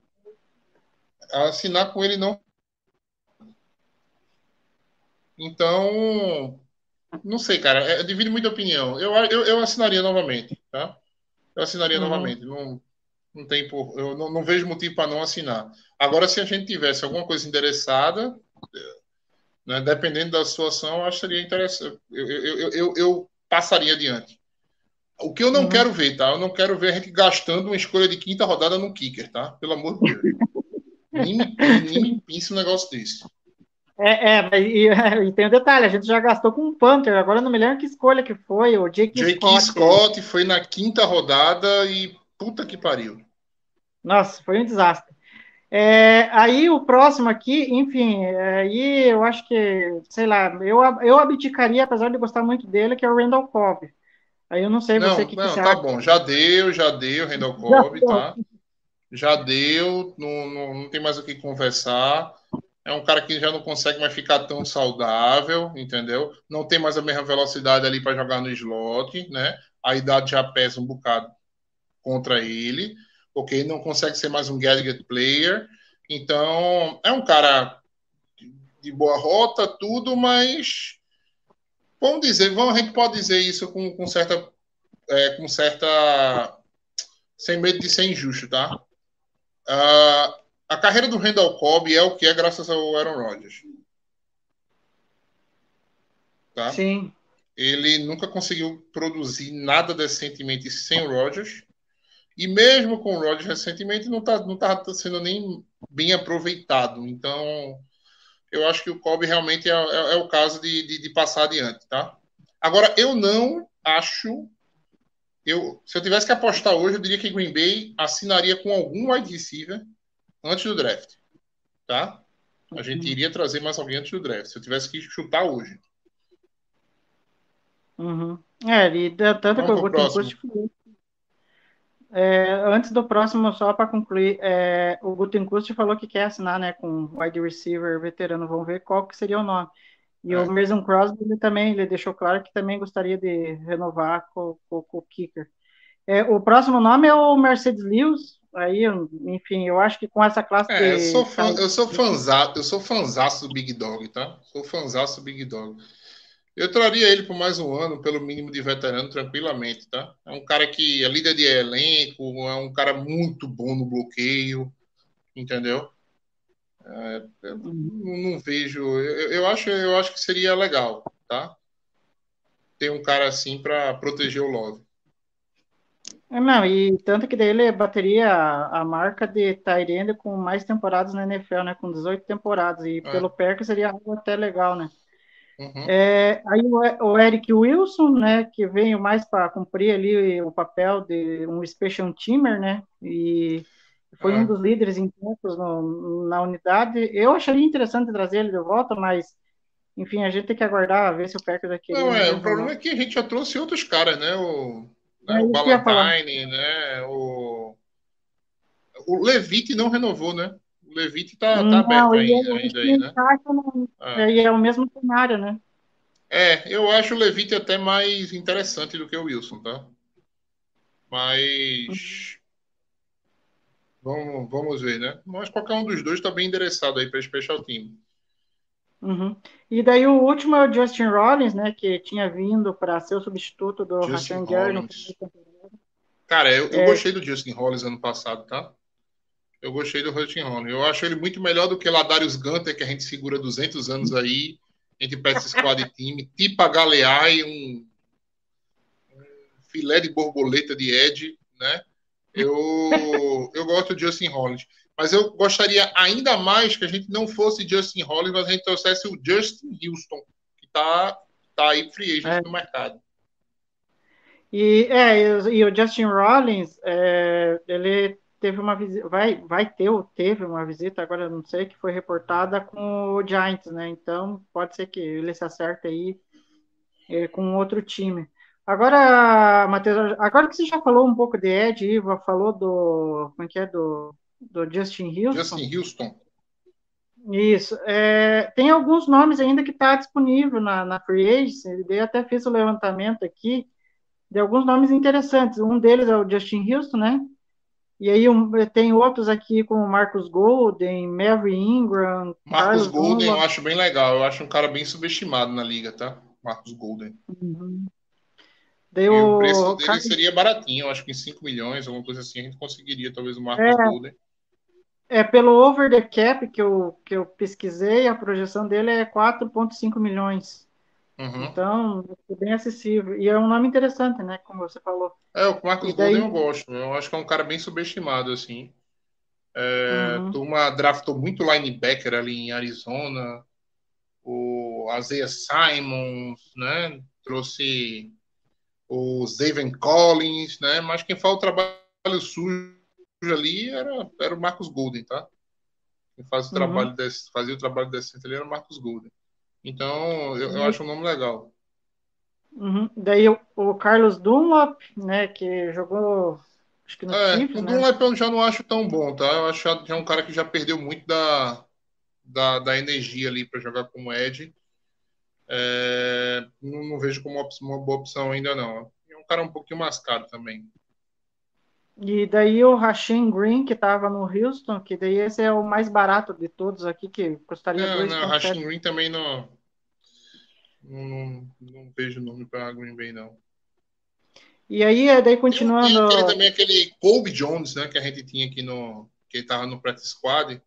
Assinar com ele e não. Então, não sei, cara. É, divide muita opinião. Eu, eu, eu assinaria novamente, tá? Eu assinaria Uhum. novamente. Não, não tem por, eu não, não vejo motivo para não assinar. Agora, se a gente tivesse alguma coisa endereçada, né, dependendo da situação, eu seria interessante. Eu, eu, eu, eu, passaria adiante. O que eu não Uhum. quero ver, tá? Eu não quero ver a gente gastando uma escolha de quinta rodada no kicker, tá? Pelo amor de Deus. nem, me, nem pense um negócio desse. É, é, mas e, e tem um detalhe, a gente já gastou com um Panther, agora não me lembro que escolha que foi, o Jake, Jake Scott. Scott foi na quinta rodada e puta que pariu. Nossa, foi um desastre. É, aí o próximo aqui, enfim, aí eu acho que, sei lá, eu, eu abdicaria, apesar de gostar muito dele, que é o Randall Cobb. Aí eu não sei Não, você que, que não, você tá acha. bom. Já deu, já deu, Randall Cobb, tá? Já deu, não, não, não tem mais o que conversar. É um cara que já não consegue mais ficar tão saudável, entendeu? Não tem mais a mesma velocidade ali para jogar no slot, né? A idade já pesa um bocado contra ele, ok? Não consegue ser mais um gadget player. Então, é um cara de boa rota, tudo, mas vamos dizer, vamos, a gente pode dizer isso com, com certa, é, com certa, sem medo de ser injusto, tá? Uh, a carreira do Randall Cobb é o que é graças ao Aaron Rodgers. Tá? Sim. Ele nunca conseguiu produzir nada decentemente sem o Rodgers. E mesmo com o Rodgers recentemente, não está não tá sendo nem bem aproveitado. Então, eu acho que o Cobb realmente é, é, é o caso de, de, de, passar adiante, tá? Agora, eu não acho. Eu, se eu tivesse que apostar hoje, eu diria que Green Bay assinaria com algum wide receiver antes do draft, tá? A gente iria trazer mais alguém antes do draft. Se eu tivesse que chutar hoje. Uhum. É, e tanto que eu vou ter é, antes do próximo, só para concluir, é, o Gutenkust falou que quer assinar né, com wide receiver veterano. Vamos ver qual que seria o nome. E é. o Mason Crosby ele também ele deixou claro que também gostaria de renovar com, com, com o kicker. É, o próximo nome é o Mercedes Lewis. Aí, enfim, eu acho que com essa classe é, de... eu sou fã, eu sou eu sou fanzaço do Big Dog, tá? Sou fanzaço do Big Dog. Eu traria ele por mais um ano, pelo mínimo de veterano, tranquilamente, tá? É um cara que é líder de elenco, é um cara muito bom no bloqueio, entendeu? É, eu não, vejo. Eu, eu, acho, eu acho que seria legal, tá? Ter um cara assim para proteger o Love. Não, e tanto que daí ele bateria a, a marca de Tyrande com mais temporadas na NFL, né? Com 18 temporadas. E é. pelo perto seria algo até legal, né? Uhum. É, aí o, o, Eric Wilson, né, que veio mais para cumprir ali o papel de um special teamer, né, e foi uhum. um dos líderes em tempos no, na unidade. Eu acharia interessante trazer ele de volta, mas enfim, a gente tem que aguardar ver se o Packers vai querer. Não, é, o problema é que a gente já trouxe outros caras, né, o, né, o Ballantyne, né, o, o Levite não renovou, né, o Levite tá, tá aberto ainda, ainda aí, né? No, é. E é o mesmo cenário, né? É, eu acho o Levite até mais interessante do que o Wilson, tá? Mas. Vamos, vamos ver, né? Mas qualquer um dos dois está bem endereçado aí para Special Team. Uhum. E daí o último é o Justin Rollins, né? Que tinha vindo para ser o substituto do Rashan Gary Cara, eu, eu é... gostei do Justin Rollins ano passado, tá? Eu gostei do Hurting Rollins. Eu acho ele muito melhor do que Ladarius Gunter, que a gente segura 200 anos aí, entre peças squad time, tipo a Galeai, um, um filé de borboleta de Ed, né? Eu, eu gosto do Justin Rollins. Mas eu gostaria ainda mais que a gente não fosse Justin Rollins, mas a gente trouxesse o Justin Houston, que está tá aí free agent É. no mercado. E, é, e o- e o Justin Rollins, é, ele teve uma visita, vai, vai ter ou teve uma visita, agora não sei, que foi reportada com o Giants, né? Então pode ser que ele se acerte aí é, com outro time. Agora, Matheus, agora que você já falou um pouco de Ed, Iva, falou do, como é que é, do, do Justin Houston. Justin Houston. Isso. É, tem alguns nomes ainda que está disponível na, na Free Agency. Eu até fiz o levantamento aqui de alguns nomes interessantes. Um deles é o Justin Houston, né? E aí um, tem outros aqui como Marcus Golden, Mary Ingram, Marcos Carlos Golden eu Dunlap. acho bem legal. Eu acho um cara bem subestimado na liga, tá? Marcos Golden. Uhum. E o preço dele Carlos- seria baratinho, eu acho que em 5 milhões, alguma coisa assim, a gente conseguiria talvez o Marcos É. Golden. é pelo over the cap que eu, que eu pesquisei, a projeção dele é 4,5 milhões. Uhum. Então, é bem acessível. E é um nome interessante, né? Como você falou. É, o Marcos daí- Golden eu gosto. Eu acho que é um cara bem subestimado, assim. É, Uhum. turma draftou muito linebacker ali em Arizona. O Isaiah Simons, né? Trouxe o Zaven Collins, né? Mas quem faz o trabalho sujo ali era, era o Marcos Golden, tá? Quem faz o Uhum. trabalho desse, fazia o trabalho decente ali era o Marcos Golden. Então, eu, eu Uhum. acho um nome legal. Uhum. Daí o, o Carlos Dunlap, né, que jogou, acho que no É, Chiefs, o né? Dunlap eu já não acho tão bom, tá? Eu acho que é um cara que já perdeu muito da, da, da energia ali para jogar como Ed. É, não, não vejo como uma boa opção ainda, não. É um cara um pouquinho mais caro também. E daí o Rasheem Green, que estava no Houston, que daí esse é o mais barato de todos aqui, que custaria Não, não, 2,7. Rashin Green também não, não, não, vejo nome para Green Bay, não. E aí, é, daí Tem, tem continuando, aquele, também aquele Colby Jones, né, que a gente tinha aqui no. que ele tava no practice squad.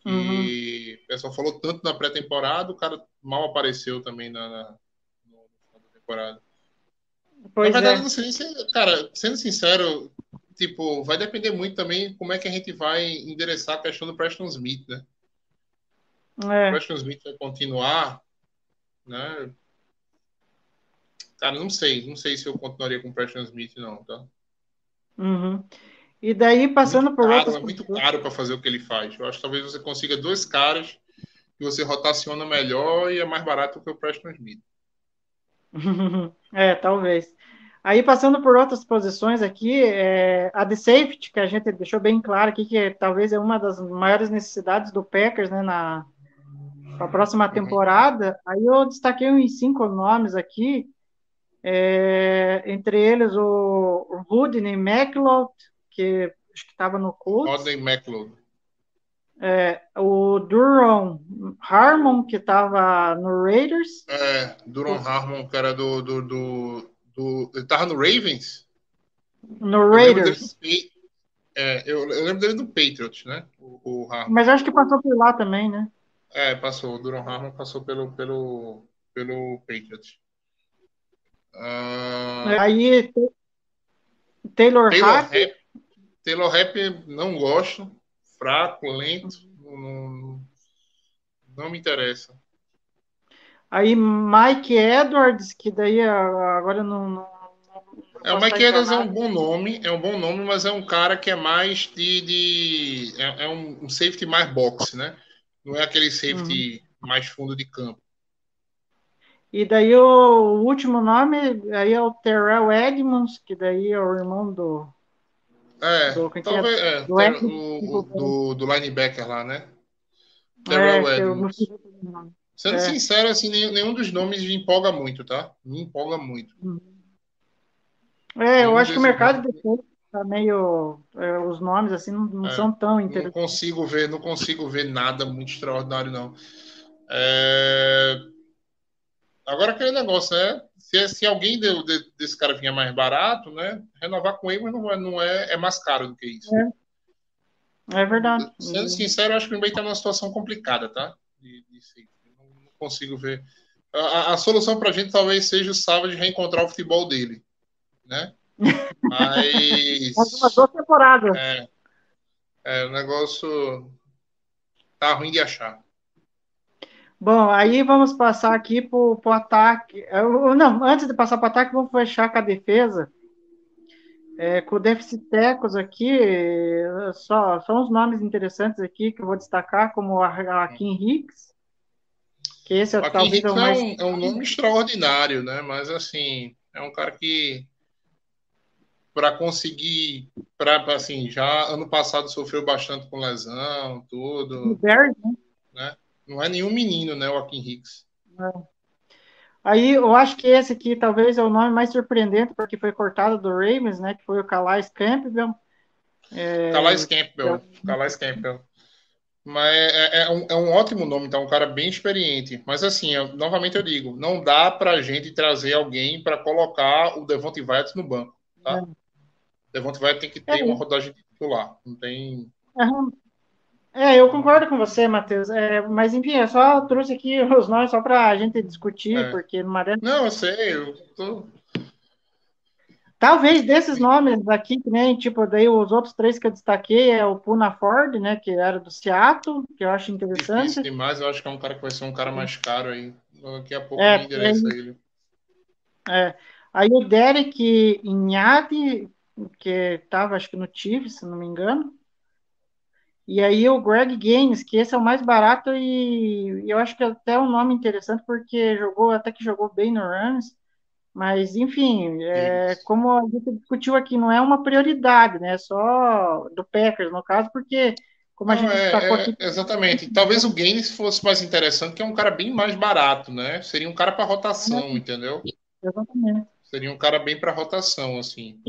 Que Uhum. o pessoal falou tanto na pré-temporada, o cara mal apareceu também na, na, da temporada. pois na verdade, é, cara, sendo sincero, tipo, vai depender muito também como é que a gente vai endereçar a questão do Preston Smith, né? O é, Preston Smith vai continuar, né? Cara, não sei, não sei se eu continuaria com o Preston Smith, não, tá? uhum. E daí passando muito por caro, outras é muito caro para fazer o que ele faz. Eu acho que talvez você consiga dois caras que você rotaciona melhor e é mais barato que o Preston Smith. É, talvez. Aí passando por outras posições aqui, é, a de safety, que a gente deixou bem claro aqui, que é, talvez é uma das maiores necessidades do Packers, né, na pra próxima temporada. Aí eu destaquei uns cinco nomes aqui, é, entre eles o Rodney McLeod, que acho que estava no Colts, Rodney McLeod. é, o Duron Harmon, que estava no Raiders, É, Duron Harmon, que era do, do, do, do- Ele tava no Ravens? no Eu lembro dele Raiders, é, eu, eu lembro dele do Patriots, né? O, o Harmon. mas acho que passou por lá também, né? É, passou. O Duron Harmon passou pelo, pelo, pelo Patriots. Ah, Aí Taylor Rapp. Taylor Rapp não gosto. Fraco, lento. Não, não, me interessa. aí Mike Edwards, que daí ah, agora não. não, É, o Mike Edwards é um bom nome, é um bom nome, mas é um cara que é mais de. de é, é um, um safety mais boxe, né? Não é aquele safety Uhum. mais fundo de campo. E daí o último nome aí é o Terrell Edmonds, que daí é o irmão do. É, Do- quem que talvez. é? É, Do ter- o, o- do, do linebacker lá, né? É, Terrell não Edmonds. Sendo é. sincero, assim, nenhum, nenhum dos nomes me empolga muito, tá? Me empolga muito. É, eu Nenhum acho que o mercado de tá meio. é, os nomes assim não, não É, são tão Não interessantes. consigo ver, não consigo ver nada muito extraordinário, não. É, Agora aquele negócio, né? Se, se alguém de- de- desse cara vinha mais barato, né? Renovar com ele mas não é, não é, é mais caro do que isso. É verdade. Sendo sincero, acho que o Green Bay está numa situação complicada, tá? De, de não, não consigo ver. A, a- a solução para a gente talvez seja o Savage reencontrar o futebol dele, né? Mas Mais umas duas temporadas. é, É, o negócio tá ruim de achar. Bom, aí vamos passar aqui para o ataque. Eu- Não, antes de passar para o ataque, vamos fechar com a defesa. É, com o déficit tecos aqui, é, só, só uns nomes interessantes aqui que eu vou destacar, como a Kim Hicks, que esse é O talvez o é mais. um, é um nome extraordinário, né? Mas assim, é um cara que para conseguir, para assim, já ano passado sofreu bastante com lesão, tudo. Bears, Não é nenhum menino, né, o Akin Hicks. Aí eu acho que esse aqui talvez é o nome mais surpreendente, porque foi cortado do Ravens, né? Que foi o Calais Campbell. É, Calais Campbell. Calais Campbell. Mas é, é um, é um ótimo nome, tá? Um cara bem experiente. Mas assim, eu- novamente eu digo, não dá pra gente trazer alguém para colocar o Devontae Wyatt no banco, tá? Devontae Wyatt tem que ter É. uma rodagem titular. Não tem... É, eu concordo com você, Matheus. É, mas enfim, eu só trouxe aqui os nomes só para a gente discutir, É. porque numa dessas- Não, eu sei, eu tô... talvez desses nomes aqui, que nem tipo, daí os outros três que eu destaquei é o Puna Ford, né, que era do Seattle, que eu acho interessante. difícil demais. Eu acho que é um cara que vai ser um cara mais caro aí. Daqui a pouco É, me interessa ele. É. Aí o Derek Inhati, que estava acho que no Chiefs, se não me engano. E aí o Greg Gaines, que esse é o mais barato e, e eu acho que até é um nome interessante porque jogou, até que jogou bem no Rams. Mas, enfim, é, como a gente discutiu aqui, não é uma prioridade, né? Só do Packers, no caso, porque, como a Não, gente é- destacou é- aqui, exatamente. Talvez o Gaines fosse mais interessante, que é um cara bem mais barato, né? Seria um cara para rotação, entendeu? exatamente. Seria um cara bem para rotação, assim.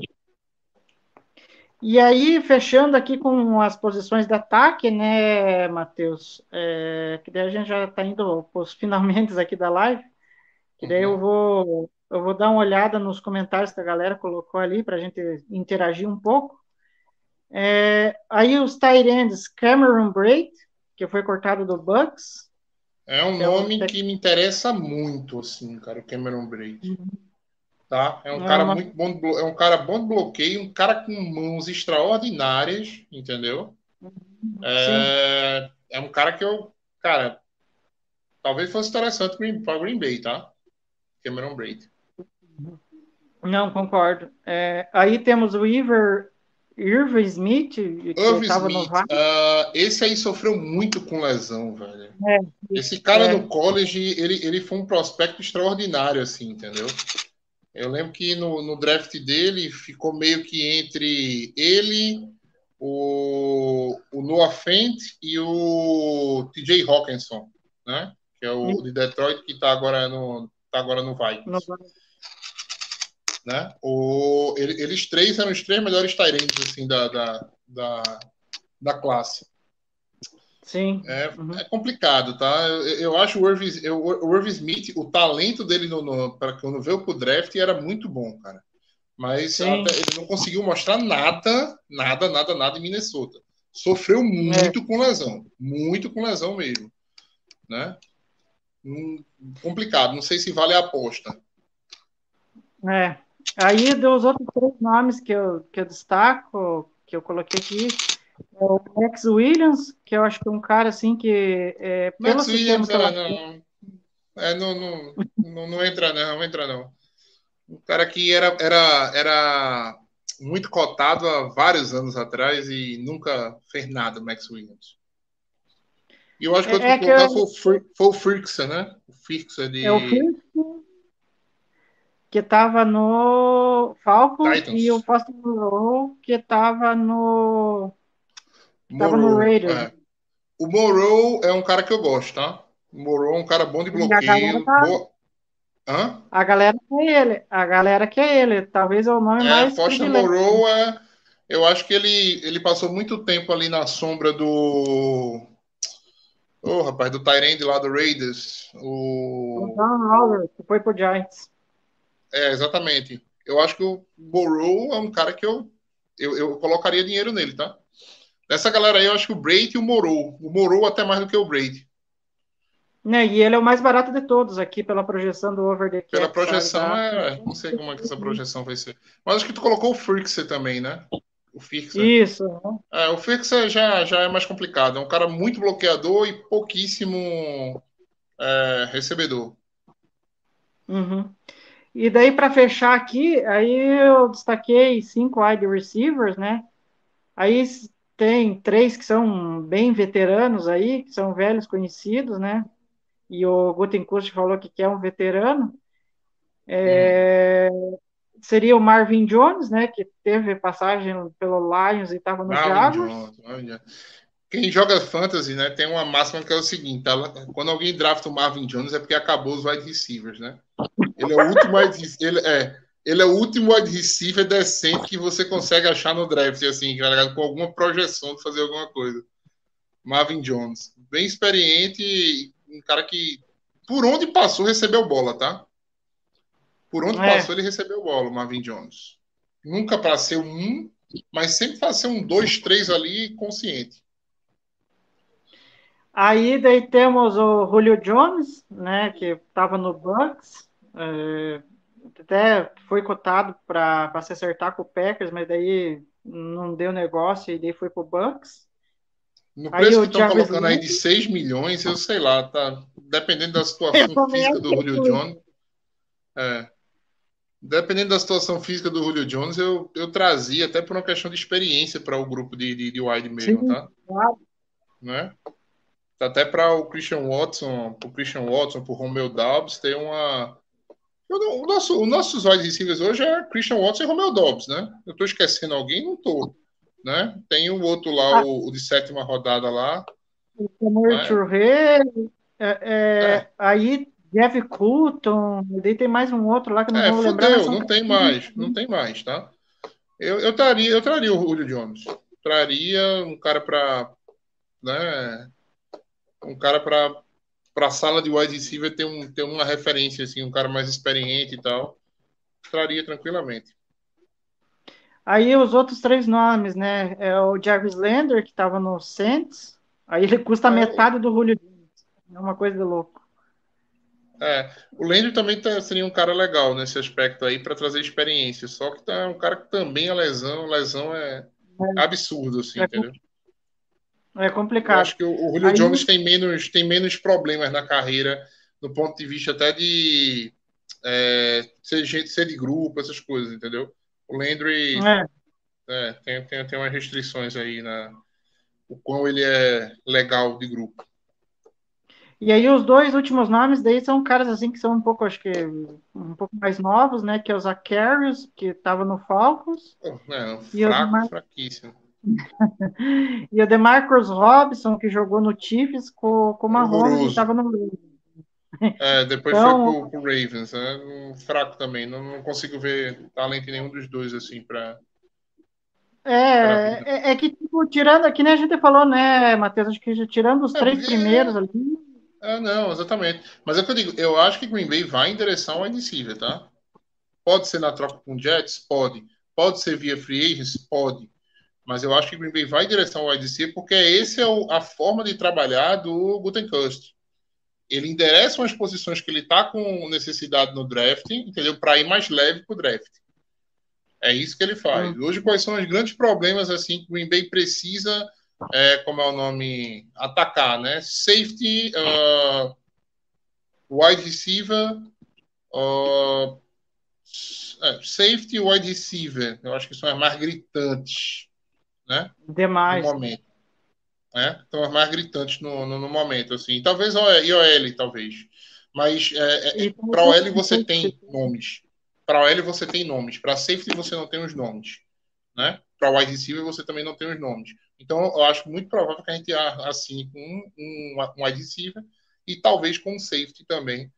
E aí, fechando aqui com as posições de ataque, né, Matheus? É, que daí a gente já está indo para os finalmente aqui da live. Que daí eu Uhum. vou, eu vou dar uma olhada nos comentários que a galera colocou ali para a gente interagir um pouco. É, aí os tight ends, Cameron Braid, que foi cortado do Bucks. É um É um nome tec- que me interessa muito, assim, cara, o Cameron Braid. Tá? É um É cara uma- muito bom, de é um cara bom de bloqueio, um cara com mãos extraordinárias, entendeu? É, é um cara que eu, cara, talvez fosse interessante para Green Bay, tá? Cameron Braid. Não, concordo. É, aí temos o Iver, Irv Smith, que Irv estava no Smith, VAR. ah, esse aí sofreu muito com lesão, velho. É, Esse cara é. no college, ele, ele foi um prospecto extraordinário, assim, entendeu? Eu lembro que no, no draft dele ficou meio que entre ele, o, o Noah Fent e o TJ Hawkinson, né? Que é o de Detroit que tá agora no, tá agora no Vikings né? O, ele- eles três eram os três melhores Tyrants assim, da, da, da, da classe. Sim. É, Uhum. é complicado, tá? Eu, eu acho o Irv, eu- o Irv Smith, o talento dele no, no, para quando veio pro draft era muito bom, cara. Mas até- ele não conseguiu mostrar nada, nada, nada, nada em Minnesota. Sofreu muito com lesão, muito com lesão mesmo, né? Hum, complicado, não sei se vale a aposta. É. Aí dos outros três nomes que eu, que eu destaco, que eu coloquei aqui, é o Max Williams, que eu acho que é um cara assim que é, Max Williams, ela é, não, é, não, não, não, não entra não, não entra não. Um cara que era, era, era muito cotado há vários anos atrás e nunca fez nada, Max Williams. E eu acho que É- é que eu- foi, o Fri- foi o Frickson, né? O Frickson de é o Kirk, que estava no Falcons Titans. e o Foster que estava no tava no Morrow, Raiders. é. O Morrow é um cara que eu gosto, tá? O Morrow é um cara bom de bloqueio. tá- boa- Hã? a galera que é ele, a galera que é ele, talvez é o nome É, mais Foster. Moreau é. Eu acho que ele, ele passou muito tempo ali na sombra do. Ô, rapaz, do Tyrande lá do Raiders. O O... John Lawler, que foi pro Giants. É, exatamente. Eu acho que o Moreau é um cara que eu, eu, eu colocaria dinheiro nele, tá? Dessa galera aí, eu acho que o Brady e o Moreau. O Moreau até mais do que o Brady. Né, e ele é o mais barato de todos aqui pela projeção do over the cap. Pela sabe, projeção, tá? é. Não sei como é que essa projeção vai ser. Mas acho que tu colocou o Frickser também, né? O Firkser. Isso. uhum. É, o Firkser já, já é mais complicado. É um cara muito bloqueador e pouquíssimo é, recebedor. Uhum. E daí, para fechar aqui, aí eu destaquei cinco wide receivers, né? Aí tem três que são bem veteranos aí, que são velhos conhecidos, né? E o Gutenkust falou que quer um veterano. É, Seria o Marvin Jones, né? Que teve passagem pelo Lions e estava no Jaguars. Quem joga fantasy, né, tem uma máxima que é o seguinte: tá? quando alguém drafta o Marvin Jones é porque acabou os wide receivers, né? Ele é o último wide, rec- ele é, ele é o último wide receiver decente que você consegue achar no draft, assim, tá com alguma projeção de fazer alguma coisa. Marvin Jones, bem experiente, um cara que por onde passou recebeu bola, tá? Por onde É. passou ele recebeu bola, o Marvin Jones. Nunca para ser um, mas sempre para ser um dois, três ali consciente. Aí daí temos o Julio Jones, né, que estava no Bucks, é, até foi cotado para se acertar com o Packers, mas daí não deu negócio e daí foi pro Bucks. No Aí preço o que estão colocando aí de 6 milhões, eu sei lá, tá? Dependendo da situação física do Julio Jones. É. Dependendo da situação física do Julio Jones, eu, eu trazia até por uma questão de experiência para o grupo de, de, de wide mesmo, Sim, tá? claro. Né? Até para o Christian Watson, pro Christian Watson, pro Romeo Dobbs, tem uma. Não- O nosso, os nossos wide receivers hoje é Christian Watson e Romeo Dobbs, né? Eu tô esquecendo alguém? Não tô. Né? Tem o outro lá, Ah. o, o de sétima rodada lá. O Samur É. Touré, é, é, aí Jeff Coulton, daí tem mais um outro lá que não É, vou lembrar. fudeu, são não tem mais, não tem mais, tá? Eu, eu, traria, eu traria o Julio Jones. Traria um cara para, né, um cara para para sala de wide receiver ter, um, ter uma referência assim, um cara mais experiente e tal. Traria tranquilamente. Aí os outros três nomes, né? É o Jarvis Lander, que estava no Saints. Aí ele custa É. metade do Julio. É uma coisa de louco. É, o Landry também tá- seria um cara legal nesse aspecto aí para trazer experiência. Só que tá um cara que também a lesão, lesão é absurdo assim, É entendeu? É Eu complicado. acho que o, o Julio Aí- Jones tem menos, tem menos problemas na carreira, do ponto de vista até de é, ser, gente, ser de grupo, essas coisas, entendeu? O Landry É. é, tem, tem, tem umas restrições aí na o quão ele é legal de grupo. E aí os dois últimos nomes daí são caras assim que são um pouco, acho que um pouco mais novos, né? Que é o Zacharias, que estava no Falcons, Pô, né, E o fraco, Demar- fraquíssimo. e o DeMarcus Robinson, que jogou no Chiefs com, com o Mahomes e Horroroso. estava no É, depois Então- foi pro, pro Ravens, né? Um fraco também. Não, não consigo ver talento em nenhum dos dois, assim, para É, é, é que, tipo, tirando, que nem a gente falou, né, Matheus? Acho que tirando os É, três porque- primeiros ali, É, não, exatamente. Mas é o que eu digo, eu acho que Green Bay vai em direção ao wide receiver, tá? Pode ser na troca com o Jets? Pode. Pode ser via free agents? Pode. Mas eu acho que Green Bay vai em direção ao wide receiver porque esse é o- a forma de trabalhar do Gutenkust. Ele endereça umas posições que ele tá com necessidade no draft, entendeu? Para ir mais leve pro draft. É isso que ele faz. Hoje, quais são os grandes problemas assim que o Green Bay precisa é, como é o nome, atacar, né? Safety, uh, wide receiver, uh, é, safety e wide receiver. Eu acho que são as mais gritantes, né? demais. No momento. Né? São as mais gritantes no, no, no momento, assim. Talvez IOL, talvez. Mas é, é, para OL você tem nomes. Para OL você tem nomes. Para safety você não tem os nomes. Né? Para wide receiver você também não tem os nomes. Então eu acho muito provável que a gente assine com um, um, um wide receiver e talvez com um safety também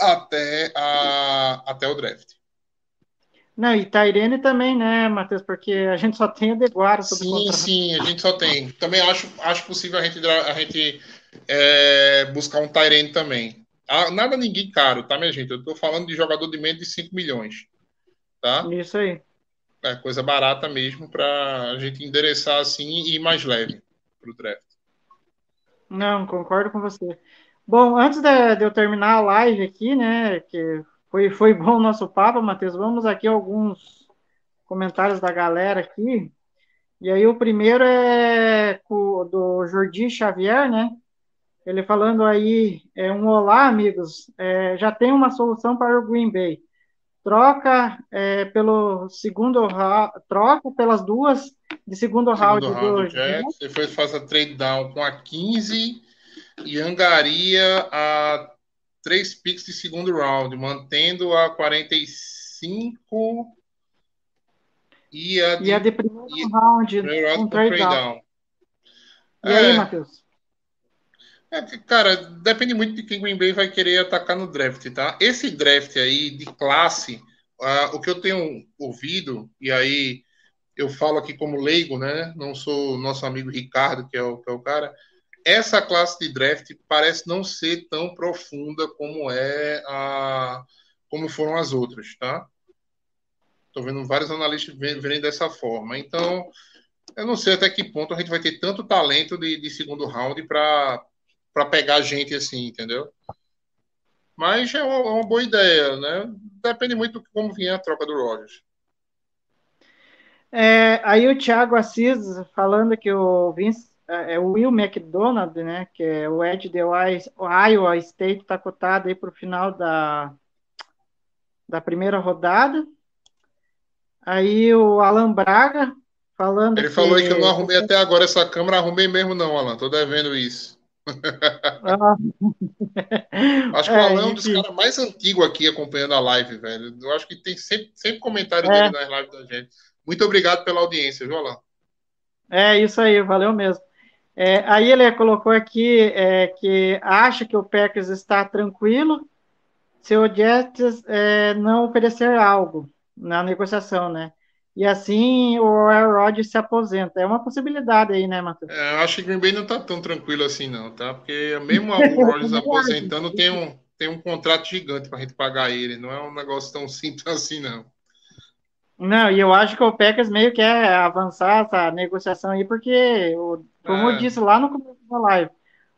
até, a, até o draft. Não, e Tairene também, né, Matheus? Porque a gente só tem o Deguara Sim, sim, a gente só tem. Também acho, acho possível a gente, a gente é, buscar um Tyrene também. Ah, nada ninguém caro, tá, minha gente? Eu tô falando de jogador de menos de 5 milhões. Tá? Isso aí. É coisa barata mesmo para a gente endereçar assim e ir mais leve pro draft. Não, concordo com você. Bom, antes de, de eu terminar a live aqui, né, que foi, foi bom o nosso papo, Matheus, vamos aqui a alguns comentários da galera aqui. E aí o primeiro é do Jordi Xavier, né? Ele falando aí, é um olá, amigos. É, já tem uma solução para o Green Bay. Troca é, pelo segundo troca pelas duas de segundo, segundo round, round do Jets. Depois faz a trade down com a 15 e angaria a três picks de segundo round, mantendo a 45 e a de, e a de primeiro e, round, primeiro round com trade down. down. E é, aí, Matheus? É, cara, depende muito de quem Green Bay vai querer atacar no draft, tá? Esse draft aí de classe, uh, o que eu tenho ouvido, e aí eu falo aqui como leigo, né? Não sou nosso amigo Ricardo, que é o, que é o cara. Essa classe de draft parece não ser tão profunda como é a como foram as outras, tá? Estou vendo vários analistas verem dessa forma. Então, eu não sei até que ponto a gente vai ter tanto talento de, de segundo round para pegar gente assim, entendeu? Mas é uma, é uma, boa ideia, né? Depende muito de como vier a troca do Rogers. É, aí o Thiago Assis falando que o Vince, é, é o Will McDonald, né? Que é o Ed de Iowa State está cotado aí para o final da, da primeira rodada. Aí o Alan Braga falando. Ele falou que... que eu não arrumei até agora essa câmera, arrumei mesmo não, Alan. Tô devendo isso. Ah. acho que o Alan é um dos caras mais antigos aqui acompanhando a live, velho. Eu acho que tem sempre, sempre comentário é. dele nas lives da gente. Muito obrigado pela audiência, viu, Alan? É, isso aí, valeu mesmo. É, aí ele colocou aqui é, que acha que o Packers está tranquilo se o Jets é, não oferecer algo na negociação, né? E assim o Aaron se aposenta. É uma possibilidade aí, né, Matheus? É, eu acho que Green Bay não tá tão tranquilo assim, não, tá? Porque mesmo o Rodgers aposentando, tem um, tem um contrato gigante pra gente pagar ele. Não é um negócio tão simples assim, não. Não, e eu acho que o Packers meio quer avançar essa negociação aí, porque, como é. eu disse lá no começo da live,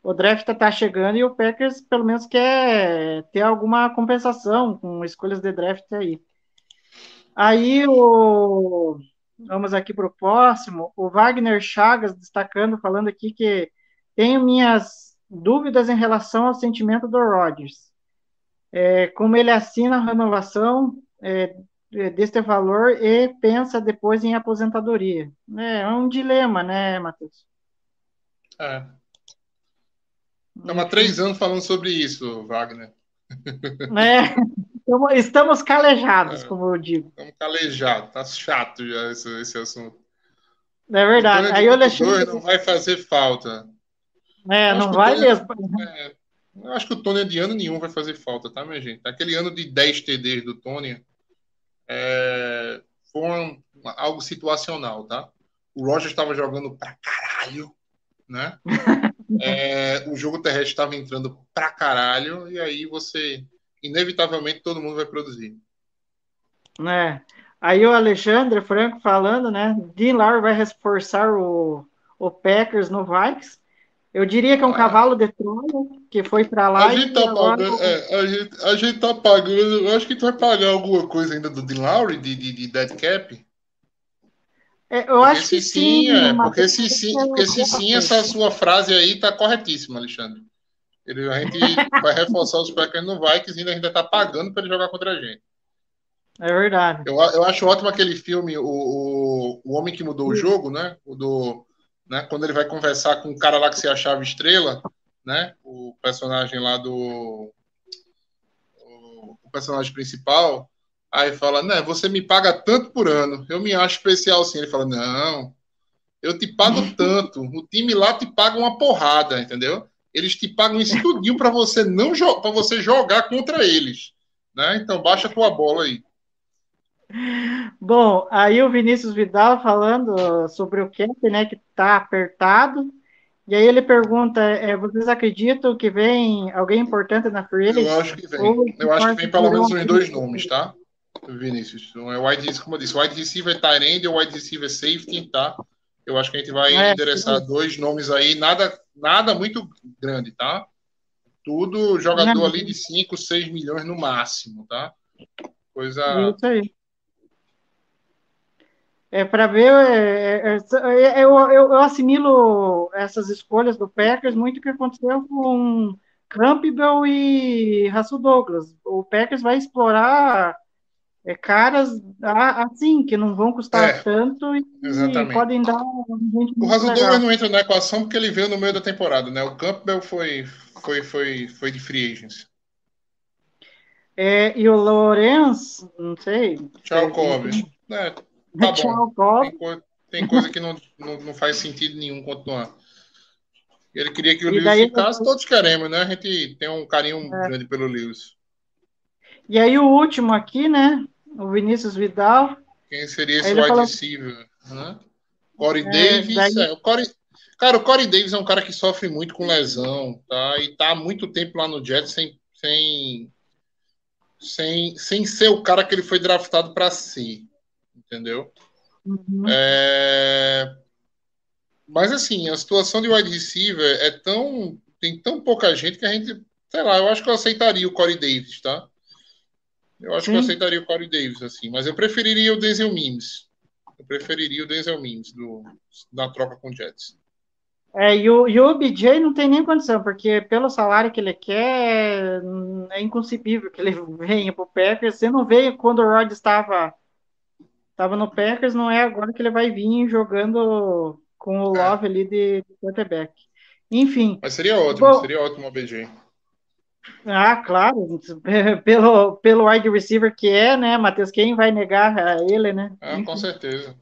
o draft tá chegando e o Packers pelo menos quer ter alguma compensação com escolhas de draft aí. Aí o vamos aqui para o próximo, o Wagner Chagas destacando, falando aqui que tenho minhas dúvidas em relação ao sentimento do Rodgers. É, como ele assina a renovação é, deste valor e pensa depois em aposentadoria. É, é um dilema, né, Matheus? É. Estamos há três anos falando sobre isso, Wagner. É. Estamos calejados, é, como eu digo. Estamos calejados, tá chato já esse, esse assunto. É verdade. Aí o Alexandre. Não vai fazer falta. É, não vai mesmo. É, eu acho que o Tony de ano nenhum vai fazer falta, tá, minha gente? Aquele ano de 10 TDs do Tony é, foi algo situacional, tá? O Roger estava jogando pra caralho, né? É, o jogo terrestre estava entrando pra caralho, e aí você inevitavelmente todo mundo vai produzir. É. Aí o Alexandre Franco falando, né? Dean Lowry vai reforçar o, o Packers no Vikings. Eu diria que é um cavalo de Troia que foi para lá. A gente, tá pagando, é, a, gente, a gente tá pagando. Eu acho que tu vai pagar alguma coisa ainda do Dean Lowry de, de, de dead cap. É, eu porque acho que sim. é, porque se sim, porque se sim, essa sua frase aí tá corretíssima, Alexandre. Ele, a gente vai reforçar os Packers no Vikings ainda, ainda tá pagando para ele jogar contra a gente. É verdade. Eu, eu acho ótimo aquele filme, o, o, o Homem que Mudou o Jogo, né? O do, né? Quando ele vai conversar com o cara lá que se achava estrela, né? O personagem lá do. O, o personagem principal. Aí fala, né? Você me paga tanto por ano. Eu me acho especial sim. Ele fala, não. Eu te pago tanto. O time lá te paga uma porrada, entendeu? eles te pagam isso tudinho para você não para você jogar contra eles, né? Então baixa a tua bola aí. Bom, aí o Vinícius Vidal falando sobre o cap, né, que está apertado. E aí ele pergunta: é, vocês acreditam que vem alguém importante na free Eu acho que vem. Eu acho que vem pelo menos uns dois nomes, tá? Vinícius. Não é wide, como eu disse, wide receiver tight end ou wide receiver safety, tá? Eu acho que a gente vai é, endereçar sim. dois nomes aí, nada, nada muito grande, tá? Tudo jogador ali de 5, 6 milhões no máximo, tá? Coisa. Isso aí. É para ver. É, é, é, eu, eu, eu, assimilo essas escolhas do Packers muito o que aconteceu com Campbell e Russell Douglas. O Packers vai explorar é, caras assim, que não vão custar É, tanto e, exatamente. podem dar gente O muito Russell. Douglas não entra na equação porque ele veio no meio da temporada, né? O Campbell foi, foi, foi, foi de free agency. É, e o Lourenço, não sei. Tchau, é, Cobbs. É, tá bom. Tchau. Tem, co- tem coisa que não, não, não faz sentido nenhum continuar. Ele queria que o E Lewis daí- ficasse, todos queremos, né? A gente tem um carinho grande pelo Lewis. E aí o último aqui, né? O Vinícius Vidal. Quem seria esse wide falou- receiver? Né? Corey É, Davis. daí- é, o Corey, cara, o Corey Davis é um cara que sofre muito com lesão, tá? E tá há muito tempo lá no Jets sem, sem, sem, sem ser o cara que ele foi draftado para ser. Entendeu? Uhum. É, Mas assim, a situação de wide receiver é tão. Tem tão pouca gente que a gente. Sei lá, eu acho que eu aceitaria o Corey Davis, tá? Eu acho que eu Sim. aceitaria o Corey Davis, assim, mas eu preferiria o Denzel Mims. Eu preferiria o Denzel Mims do, na troca com o Jets. É, e o, e o BJ não tem nem condição, porque pelo salário que ele quer, é inconcebível que ele venha pro Packers. Você não veio quando o Rod estava, estava no Packers, não é agora que ele vai vir jogando com o É. Love ali de, de quarterback. Enfim, Mas seria ótimo, Bom- seria ótimo o BJ. ah, claro, pelo, pelo wide receiver que é, né, Matheus? Quem vai negar a ele, né? Ah, Enfim. com certeza.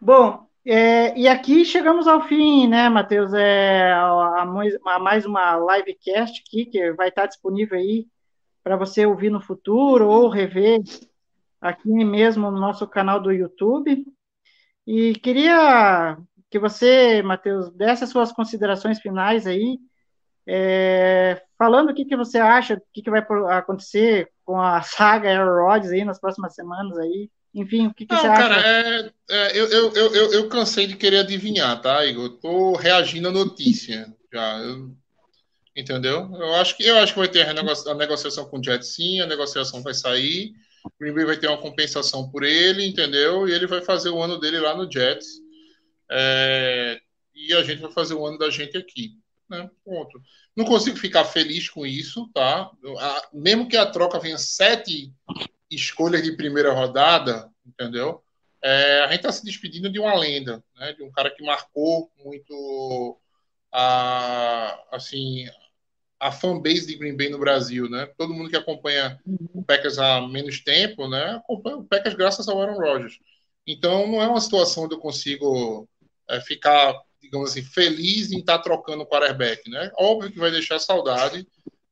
Bom, é, e aqui chegamos ao fim, né, Matheus? É, a, a mais uma livecast aqui que vai estar disponível aí para você ouvir no futuro ou rever aqui mesmo no nosso canal do YouTube. E queria que você, Matheus, desse as suas considerações finais aí, é, falando o que, que você acha, o que, que vai acontecer com a saga Air Rodgers aí nas próximas semanas aí. Enfim, o que, que Não, você cara, acha? é, é, eu, eu, eu, eu, cansei de querer adivinhar, tá, Igor? Eu tô reagindo à notícia já. eu- entendeu? Eu acho que eu acho que vai ter a, renego- a negociação com o Jet sim, a negociação vai sair. O Green Bay vai ter uma compensação por ele, entendeu? E ele vai fazer o ano dele lá no Jets. É, e a gente vai fazer o ano da gente aqui. Né? Ponto. Não consigo ficar feliz com isso, tá? A- mesmo que a troca venha sete escolhas de primeira rodada, entendeu? É, a gente está se despedindo de uma lenda, né? De um cara que marcou muito a, assim, a fanbase de Green Bay no Brasil, né? Todo mundo que acompanha o Packers há menos tempo, né? Acompanha o Packers graças ao Aaron Rodgers. Então, não é uma situação onde eu consigo é, ficar, digamos assim, feliz em estar trocando o quarterback, né? Óbvio que vai deixar saudade.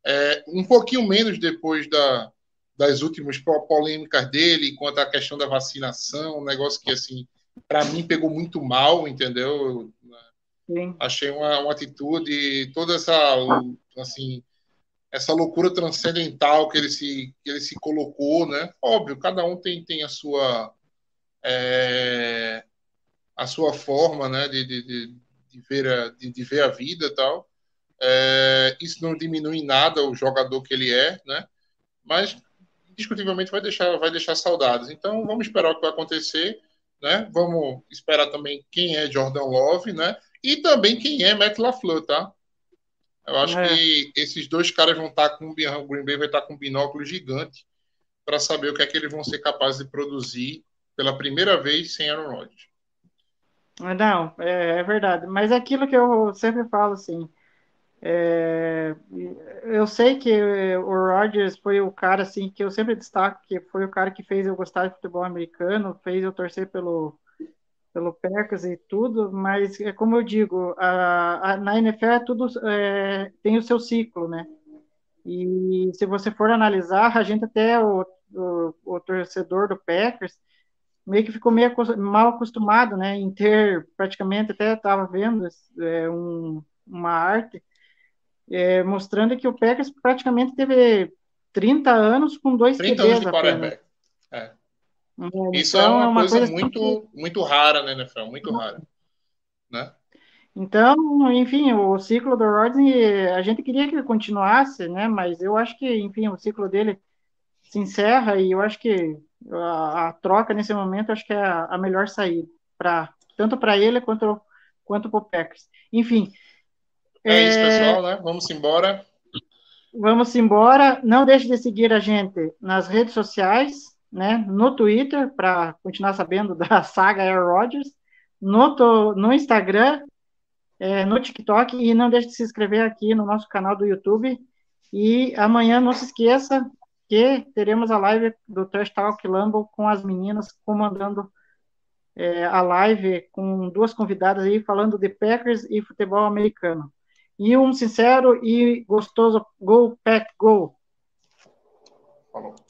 É, um pouquinho menos depois da, das últimas po- polêmicas dele quanto à questão da vacinação, um negócio que, assim, para mim pegou muito mal, entendeu? Sim. achei uma, uma atitude toda essa assim essa loucura transcendental que ele se que ele se colocou né? Óbvio cada um tem tem a sua é, a sua forma né de, de, de, ver a de, de ver a vida e tal. É, isso não diminui em nada o jogador que ele é né? Mas indiscutivelmente vai deixar vai deixar saudades. Então vamos esperar o que vai acontecer né? Vamos esperar também quem é Jordan Love né e também quem é Matt LaFleur, tá? Eu acho É. que esses dois caras vão estar com o Green Bay vai estar com um binóculo gigante para saber o que é que eles vão ser capazes de produzir pela primeira vez sem Aaron Rodgers. Não, é, é verdade. Mas é aquilo que eu sempre falo, assim, é, eu sei que o Rodgers foi o cara, assim, que eu sempre destaco, que foi o cara que fez eu gostar de futebol americano, fez eu torcer pelo, pelo Packers e tudo, mas é como eu digo, a, a, na NFL é tudo é, tem o seu ciclo, né? E se você for analisar, a gente até o, o, o torcedor do Packers meio que ficou meio mal acostumado, né, em ter praticamente até estava vendo é, um, uma arte é, mostrando que o Packers praticamente teve 30 anos com dois 30 QBs anos de quarterback. É. Então, Isso é uma, uma coisa, coisa muito, assim, muito rara na NFL, muito rara. Né? Então, enfim, o ciclo do Rodney, a gente queria que ele continuasse, né? Mas eu acho que, enfim, o ciclo dele se encerra e eu acho que a, a troca nesse momento acho que é a, a melhor saída, pra, tanto para ele quanto, quanto para o Packers. Enfim. É, é isso, pessoal, né? Vamos embora. Vamos embora. Não deixe de seguir a gente nas redes sociais, né? No Twitter, para continuar sabendo da saga Air Rodgers, no, no Instagram, é, no TikTok, e não deixe de se inscrever aqui no nosso canal do YouTube. E amanhã não se esqueça que teremos a live do Trash Talk Lambo com as meninas comandando é, a live com duas convidadas aí falando de Packers e futebol americano. E um sincero e gostoso Go Pack Go! Falou.